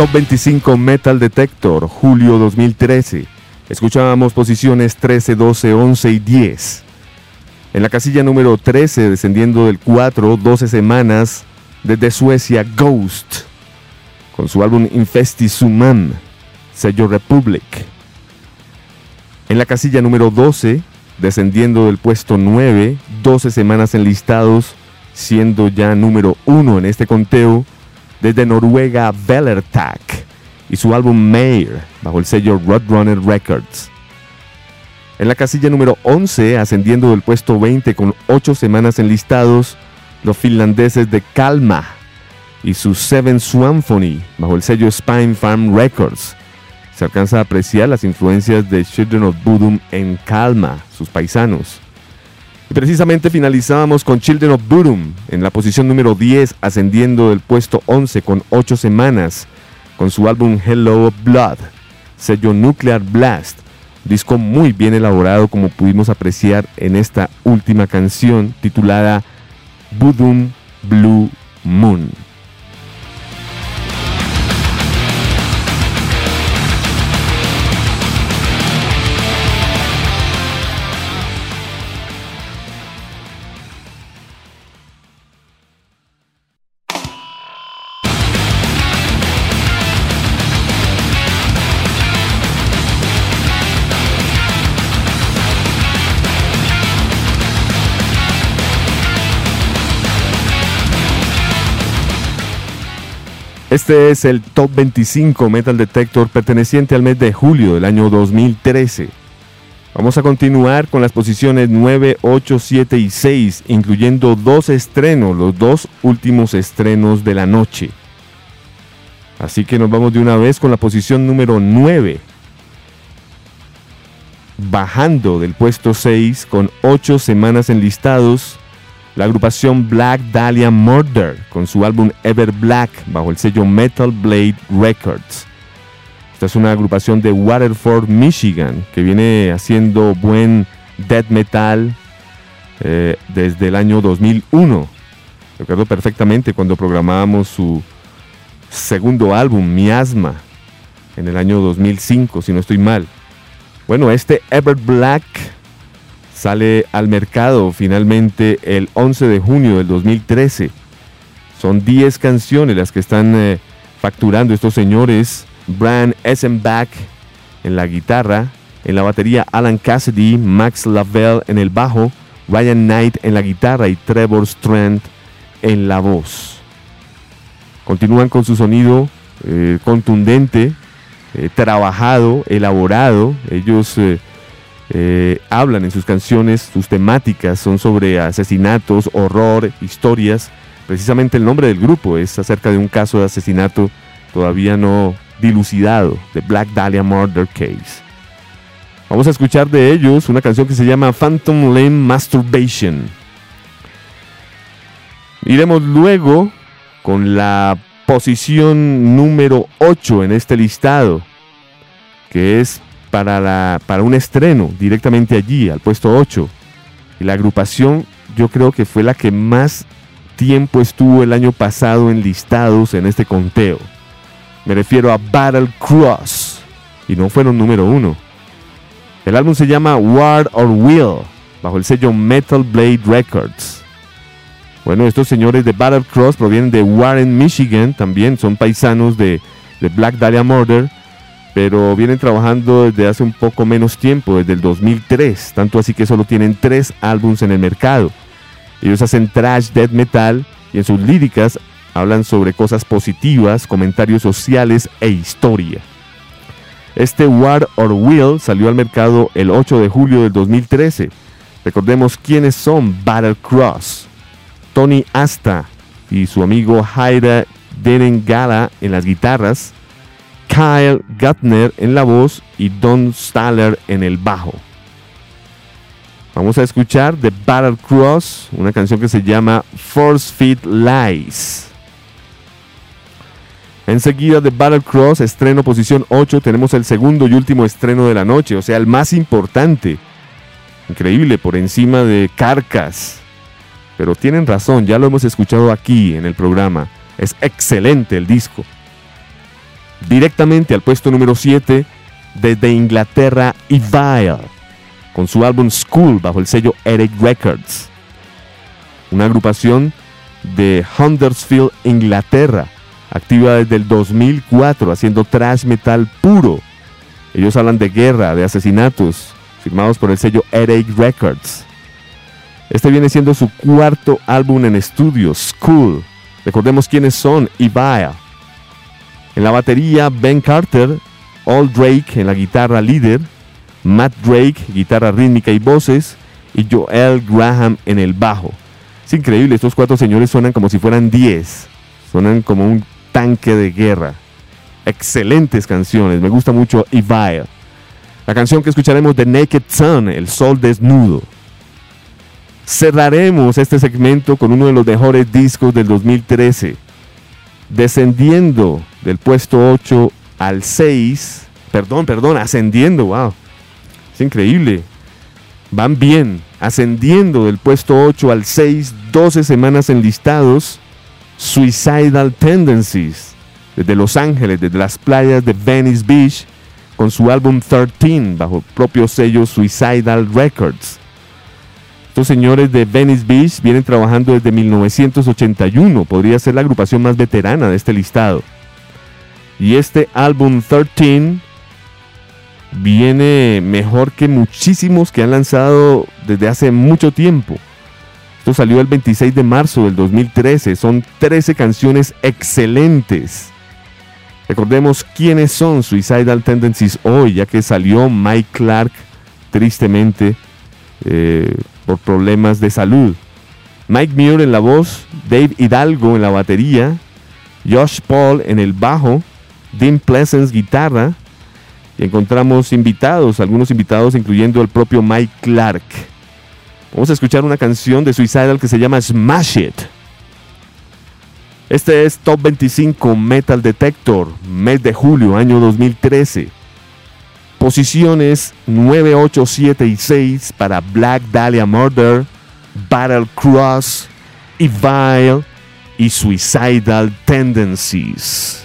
Top 25 Metal Detector, julio 2013. Escuchábamos posiciones 13, 12, 11 y 10. En la casilla número 13, descendiendo del 4, 12 semanas, desde Suecia, Ghost, con su álbum Infesti Suman, sello Republic. En la casilla número 12, descendiendo del puesto 9, 12 semanas enlistados, siendo ya número 1 en este conteo, desde Noruega, Bellertag, y su álbum Mayor, bajo el sello Roadrunner Records. En la casilla número 11, ascendiendo del puesto 20 con 8 semanas enlistados, los finlandeses de Kalma y su Seven Symphony, bajo el sello Spine Farm Records. Se alcanza a apreciar las influencias de Children of Bodom en Kalma, sus paisanos. Y precisamente finalizábamos con Children of Bodom en la posición número 10, ascendiendo del puesto 11 con 8 semanas, con su álbum Hello Blood, sello Nuclear Blast, disco muy bien elaborado como pudimos apreciar en esta última canción titulada Budum Blue Moon. Este es el Top 25 Metal Detector perteneciente al mes de julio del año 2013. Vamos a continuar con las posiciones 9, 8, 7 y 6, incluyendo dos estrenos, los dos últimos estrenos de la noche. Así que nos vamos de una vez con la posición número 9. Bajando del puesto 6 con 8 semanas enlistados, la agrupación Black Dahlia Murder con su álbum Ever Black bajo el sello Metal Blade Records. Esta es una agrupación de Waterford, Michigan, que viene haciendo buen death metal eh, desde el año 2001. Recuerdo perfectamente cuando programábamos su segundo álbum, Miasma, en el año 2005, si no estoy mal. Bueno, este Ever Black sale al mercado finalmente el 11 de junio del 2013. Son 10 canciones las que están eh, facturando estos señores. Brian Essenbach en la guitarra, en la batería Alan Cassidy, Max Lavelle en el bajo, Ryan Knight en la guitarra y Trevor Strand en la voz. Continúan con su sonido eh, contundente, eh, trabajado, elaborado. Ellos hablan en sus canciones, sus temáticas son sobre asesinatos, horror, historias. Precisamente el nombre del grupo es acerca de un caso de asesinato todavía no dilucidado, de Black Dahlia Murder Case. Vamos a escuchar de ellos una canción que se llama Phantom Lane Masturbation. Iremos luego con la posición número 8 en este listado, que es para, la, para un estreno directamente allí, al puesto 8. Y la agrupación yo creo que fue la que más tiempo estuvo el año pasado en listados en este conteo. Me refiero a Battle Cross. Y no fueron número uno. El álbum se llama War or Will, bajo el sello Metal Blade Records. Bueno, estos señores de Battle Cross provienen de Warren, Michigan, también son paisanos de, de Black Dahlia Murder pero vienen trabajando desde hace un poco menos tiempo, desde el 2003, tanto así que solo tienen tres álbumes en el mercado. Ellos hacen trash death metal y en sus líricas hablan sobre cosas positivas, comentarios sociales e historia. Este War or Will salió al mercado el 8 de julio del 2013. Recordemos quiénes son Battle Cross. Tony Asta y su amigo Haida Denengala en las guitarras, Kyle Gutner en la voz y Don Staller en el bajo. Vamos a escuchar The Battle Cross, una canción que se llama Force Feed Lies. Enseguida de Battle Cross, estreno posición 8, tenemos el segundo y último estreno de la noche, o sea, el más importante. Increíble, por encima de Carcas. Pero tienen razón, ya lo hemos escuchado aquí en el programa. Es excelente el disco. Directamente al puesto número 7 desde Inglaterra Evile, con su álbum School bajo el sello Eric Records. Una agrupación de Huddersfield, Inglaterra, activa desde el 2004 haciendo thrash metal puro. Ellos hablan de guerra, de asesinatos, firmados por el sello Eric Records. Este viene siendo su cuarto álbum en estudio, School. Recordemos quiénes son, Evile. En la batería, Ben Carter, All Drake en la guitarra líder, Matt Drake, guitarra rítmica y voces, y Joel Graham en el bajo. Es increíble, estos cuatro señores suenan como si fueran 10. Suenan como un tanque de guerra. Excelentes canciones, me gusta mucho Evile. La canción que escucharemos de Naked Sun, El Sol Desnudo. Cerraremos este segmento con uno de los mejores discos del 2013. Descendiendo del puesto 8 al 6. Perdón, perdón, ascendiendo, wow. Es increíble. Van bien, ascendiendo del puesto 8 al 6, 12 semanas enlistados. Suicidal Tendencies, desde Los Ángeles, desde las playas de Venice Beach, con su álbum 13 bajo el propio sello Suicidal Records. Estos señores de Venice Beach vienen trabajando desde 1981, podría ser la agrupación más veterana de este listado. Y este álbum 13 viene mejor que muchísimos que han lanzado desde hace mucho tiempo. Esto salió el 26 de marzo del 2013. Son 13 canciones excelentes. Recordemos quiénes son Suicidal Tendencies hoy, ya que salió Mike Clark tristemente eh, por problemas de salud. Mike Muir en la voz, Dave Hidalgo en la batería, Josh Paul en el bajo, Dean Pleasance guitarra. Y encontramos invitados, algunos invitados incluyendo el propio Mike Clark. Vamos a escuchar una canción de Suicidal que se llama Smash It. Este es Top 25 Metal Detector, mes de julio, año 2013. Posiciones 9, 8, 7 y 6 para Black Dahlia Murder, Battle Cross, Evile y Suicidal Tendencies.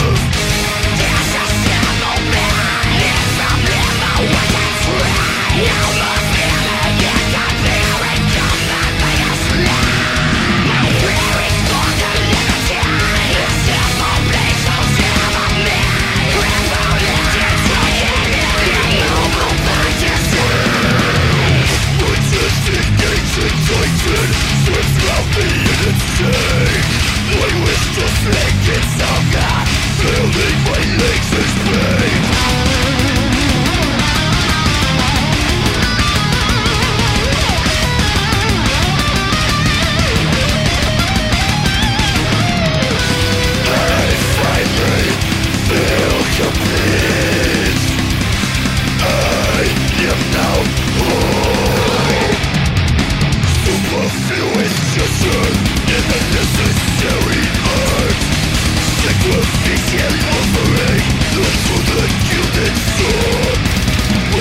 I wish to sink in some Building my legs in pain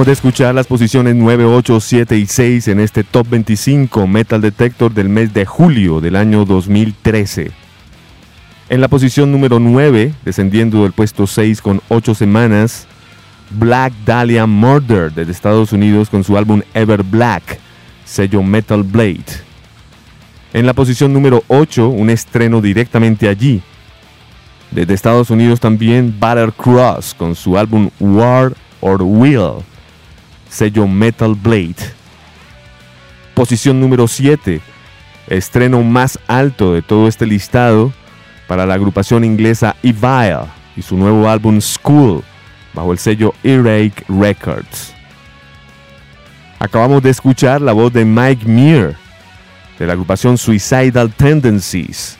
Acabamos de escuchar las posiciones 9, 8, 7 y 6 en este Top 25 Metal Detector del mes de julio del año 2013. En la posición número 9, descendiendo del puesto 6 con 8 semanas, Black Dahlia Murder desde Estados Unidos con su álbum Ever Black, sello Metal Blade. En la posición número 8, un estreno directamente allí. Desde Estados Unidos también Batter Cross con su álbum War or Will, sello Metal Blade. Posición número 7, estreno más alto de todo este listado para la agrupación inglesa Evile y su nuevo álbum School, bajo el sello Earache Records. Acabamos de escuchar la voz de Mike Muir, de la agrupación Suicidal Tendencies.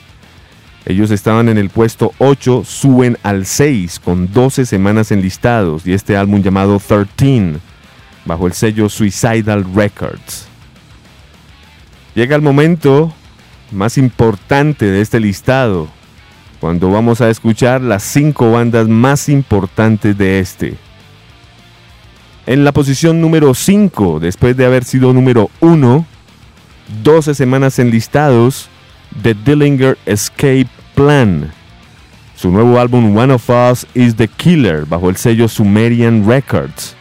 Ellos estaban en el puesto 8, suben al 6 con 12 semanas enlistados y este álbum llamado 13 bajo el sello Suicidal Records. Llega el momento más importante de este listado, cuando vamos a escuchar las 5 bandas más importantes de este. En la posición número 5, después de haber sido número 1, 12 semanas enlistados, The Dillinger Escape Plan. Su nuevo álbum One of Us is the Killer bajo el sello Sumerian Records.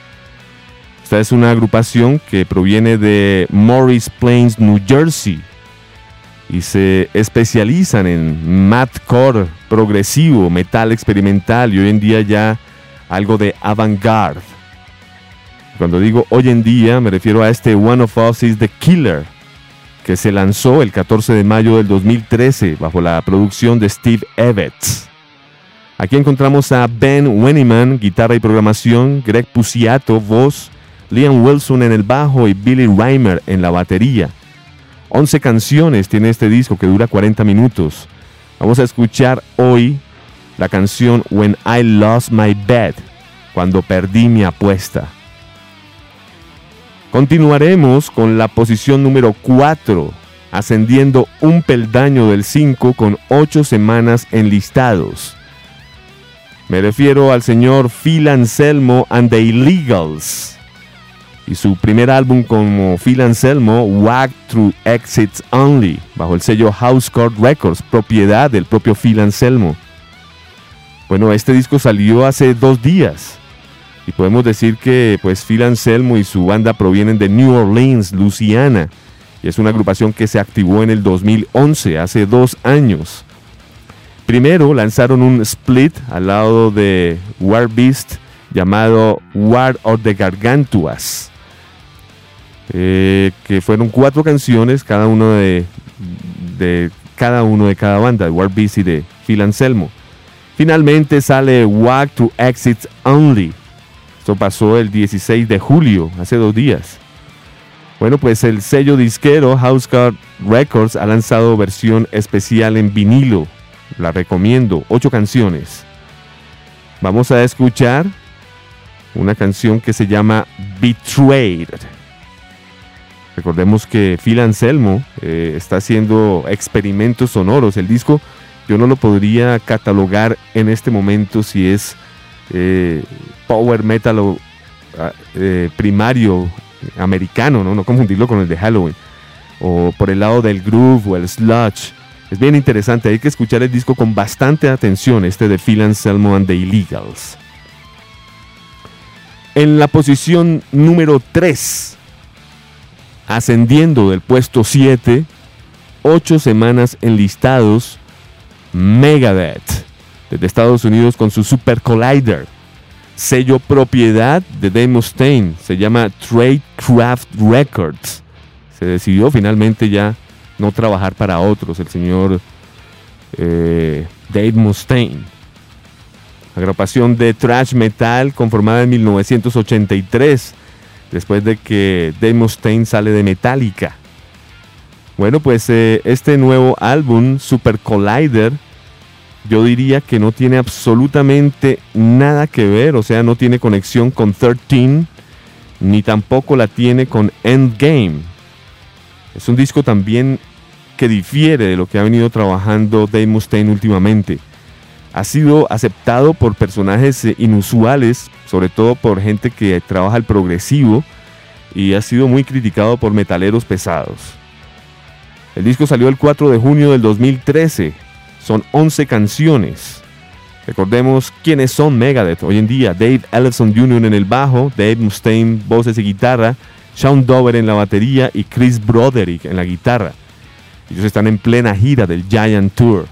Esta es una agrupación que proviene de Morris Plains, New Jersey y se especializan en mathcore progresivo, metal experimental y hoy en día ya algo de avant-garde. Cuando digo hoy en día me refiero a este One of Us is the Killer que se lanzó el 14 de mayo del 2013 bajo la producción de Steve Evans. Aquí encontramos a Ben Wenneman, guitarra y programación, Greg Puciato, voz, Liam Wilson en el bajo y Billy Reimer en la batería. 11 canciones tiene este disco que dura 40 minutos. Vamos a escuchar hoy la canción When I Lost My Bet, cuando perdí mi apuesta. Continuaremos con la posición número 4 ascendiendo un peldaño del 5 con 8 semanas enlistados. Me refiero al señor Phil Anselmo and the Illegals. Y su primer álbum como Phil Anselmo, Walk Through Exits Only, bajo el sello House Court Records, propiedad del propio Phil Anselmo. Bueno, este disco salió hace dos días. Y podemos decir que pues Phil Anselmo y su banda provienen de New Orleans, Louisiana. Y es una agrupación que se activó en el 2011, hace dos años. Primero lanzaron un split al lado de War Beast llamado War of the Gargantuas, eh, que fueron cuatro canciones, cada uno de, de, cada uno de cada banda, de War Beast y de Phil Anselmo. Finalmente sale Walk to Exits Only. Esto pasó el 16 de julio, hace dos días. Bueno, pues el sello disquero House Records ha lanzado versión especial en vinilo la recomiendo. Ocho canciones. Vamos a escuchar una canción que se llama Betrayed. Recordemos que Phil Anselmo eh, está haciendo experimentos sonoros. El disco yo no lo podría catalogar en este momento si es eh, power metal o ah, eh, primario americano, ¿no? no confundirlo con el de Halloween. O por el lado del groove o el sludge es bien interesante, hay que escuchar el disco con bastante atención, este de Phil Anselmo and the Illegals. En la posición número 3, ascendiendo del puesto 7, 8 semanas enlistados, Megadeth, desde Estados Unidos con su Super Collider, sello propiedad de Dave Mustaine, se llama Tradecraft Records. Se decidió finalmente ya no trabajar para otros, el señor eh, Dave Mustaine. Agrupación de thrash metal conformada en 1983, después de que Dave Mustaine sale de Metallica. Bueno, pues eh, este nuevo álbum, Super Collider, yo diría que no tiene absolutamente nada que ver, o sea, no tiene conexión con 13, ni tampoco la tiene con Endgame. Es un disco también que difiere de lo que ha venido trabajando Dave Mustaine últimamente. Ha sido aceptado por personajes eh, inusuales, sobre todo por gente que trabaja el progresivo, y ha sido muy criticado por metaleros pesados. El disco salió el 4 de junio del 2013. Son 11 canciones. Recordemos quiénes son Megadeth hoy en día. Dave Ellison Jr. en el bajo, Dave Mustaine voces y guitarra, Sean Dover en la batería y Chris Broderick en la guitarra. Ellos están en plena gira del Giant Tour.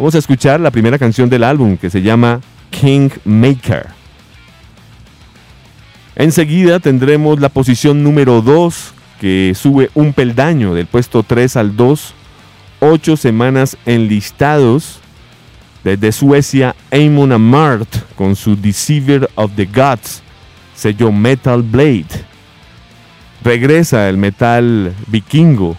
Vamos a escuchar la primera canción del álbum que se llama King Maker. Enseguida tendremos la posición número 2 que sube un peldaño del puesto 3 al 2. Ocho semanas enlistados. Desde Suecia, Amon Amart con su Deceiver of the Gods, sello Metal Blade. Regresa el metal vikingo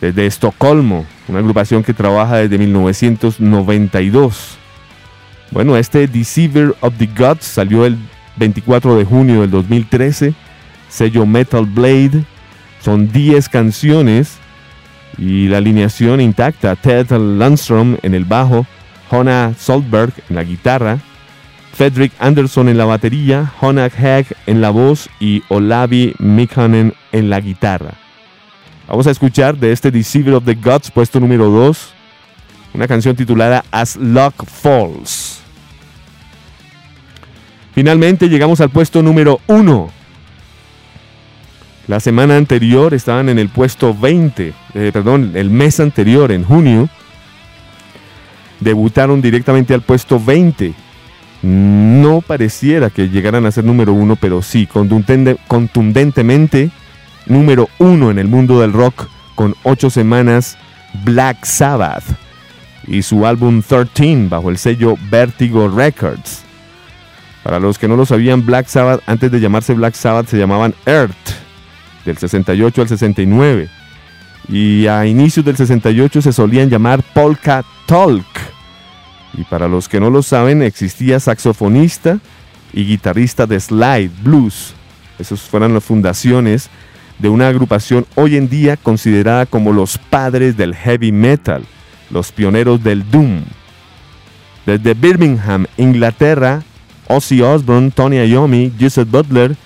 desde Estocolmo, una agrupación que trabaja desde 1992. Bueno, este Deceiver of the Gods salió el 24 de junio del 2013, sello Metal Blade, son 10 canciones y la alineación intacta, Ted Landstrom en el bajo, Hona Solberg en la guitarra, Fredrik Anderson en la batería, Hona Hag en la voz y Olavi Mikhanen en la guitarra. Vamos a escuchar de este Deceiver of the Gods, puesto número 2, una canción titulada As Luck Falls. Finalmente llegamos al puesto número 1. La semana anterior estaban en el puesto 20, eh, perdón, el mes anterior, en junio, debutaron directamente al puesto 20. No pareciera que llegaran a ser número 1, pero sí, contundentemente número uno en el mundo del rock con ocho semanas, Black Sabbath y su álbum 13 bajo el sello Vertigo Records. Para los que no lo sabían, Black Sabbath antes de llamarse Black Sabbath se llamaban Earth, del 68 al 69. Y a inicios del 68 se solían llamar Polka Talk. Y para los que no lo saben, existía saxofonista y guitarrista de slide, blues. Esas fueron las fundaciones de una agrupación hoy en día considerada como los padres del heavy metal, los pioneros del doom. Desde Birmingham, Inglaterra, Ozzy Osbourne, Tony Iommi, Joseph Butler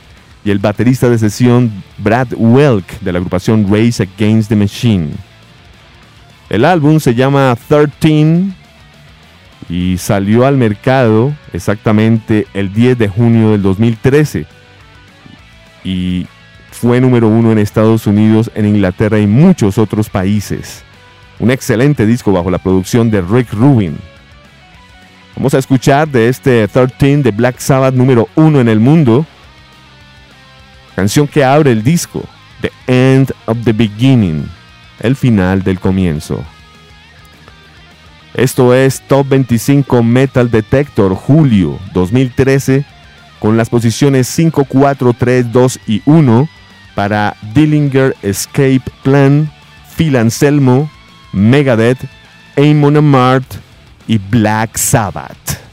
y el baterista de sesión Brad Welk de la agrupación Race Against the Machine. El álbum se llama 13 y salió al mercado exactamente el 10 de junio del 2013 y fue número uno en Estados Unidos, en Inglaterra y muchos otros países. Un excelente disco bajo la producción de Rick Rubin. Vamos a escuchar de este 13 de Black Sabbath número uno en el mundo, canción que abre el disco, The End of the Beginning, el final del comienzo. Esto es Top 25 Metal Detector Julio 2013 con las posiciones 5, 4, 3, 2 y 1 para Dillinger Escape Plan, Phil Anselmo, Megadeth, Amon Amart y Black Sabbath.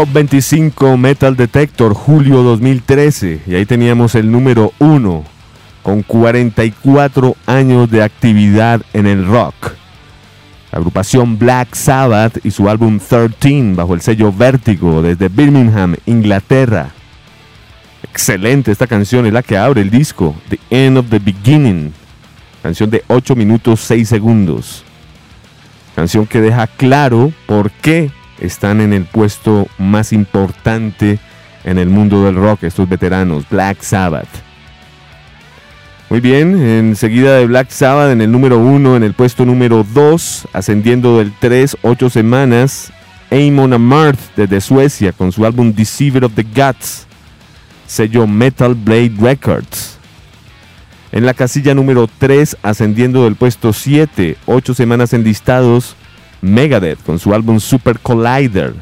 Top 25 Metal Detector, julio 2013. Y ahí teníamos el número 1, con 44 años de actividad en el rock. La agrupación Black Sabbath y su álbum 13 bajo el sello Vértigo desde Birmingham, Inglaterra. Excelente esta canción, es la que abre el disco, The End of the Beginning. Canción de 8 minutos 6 segundos. Canción que deja claro por qué están en el puesto más importante en el mundo del rock, estos veteranos, Black Sabbath. Muy bien, enseguida de Black Sabbath en el número 1, en el puesto número 2, ascendiendo del 3, 8 semanas, Amon Amarth desde Suecia con su álbum Deceiver of the Gods, sello Metal Blade Records. En la casilla número 3, ascendiendo del puesto 7, 8 semanas en listados, Megadeth con su álbum Super Collider,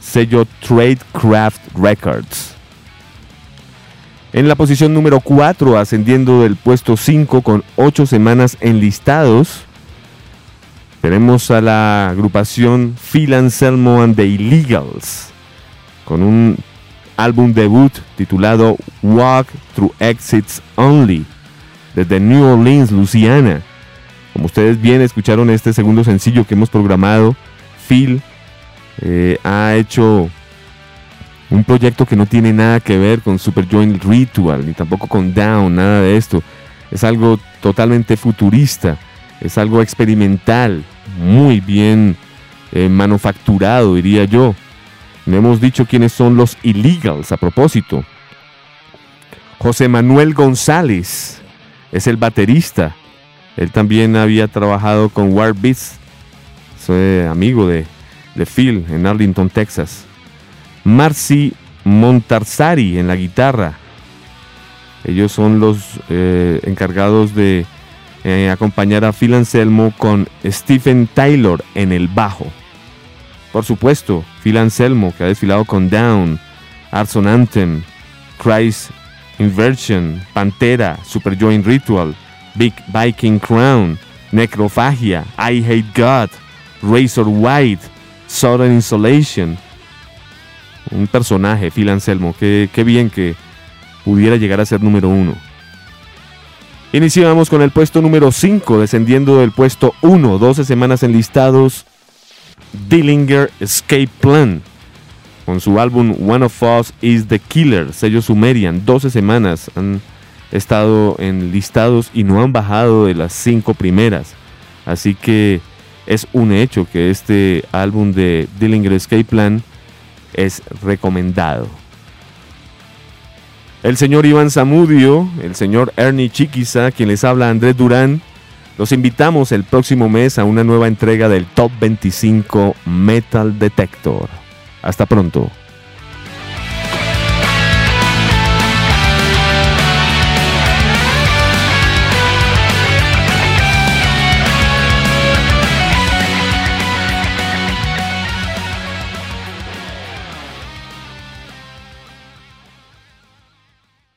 sello Tradecraft Records. En la posición número 4, ascendiendo del puesto 5 con 8 semanas enlistados, tenemos a la agrupación Phil Anselmo and the Illegals, con un álbum debut titulado Walk Through Exits Only, desde New Orleans, Louisiana. Como ustedes bien escucharon este segundo sencillo que hemos programado, Phil eh, ha hecho un proyecto que no tiene nada que ver con Super Joint Ritual, ni tampoco con Down, nada de esto. Es algo totalmente futurista, es algo experimental, muy bien eh, manufacturado, diría yo. No hemos dicho quiénes son los illegals a propósito. José Manuel González es el baterista él también había trabajado con War Beats, soy amigo de, Phil en Arlington, Texas. Marcy Montarsari en la guitarra. Ellos son los eh, encargados de eh, acompañar a Phil Anselmo con Stephen Taylor en el bajo. Por supuesto, Phil Anselmo, que ha desfilado con Down, Arson Anthem, Christ Inversion, Pantera, Super Joint Ritual, Big Viking Crown, Necrophagia, I Hate God, Razor White, Southern Insolation. Un personaje, Phil Anselmo, qué, qué bien que pudiera llegar a ser número uno. Iniciamos con el puesto número 5, descendiendo del puesto 1, 12 semanas enlistados, Dillinger Escape Plan, con su álbum One of Us is the Killer, sello Sumerian, 12 semanas han estado en listados y no han bajado de las cinco primeras. Así que es un hecho que este álbum de Dillinger Escape Plan es recomendado. El señor Iván Zamudio, el señor Ernie Chiquiza, quien les habla Andrés Durán, los invitamos el próximo mes a una nueva entrega del Top 25 Metal Detector. Hasta pronto.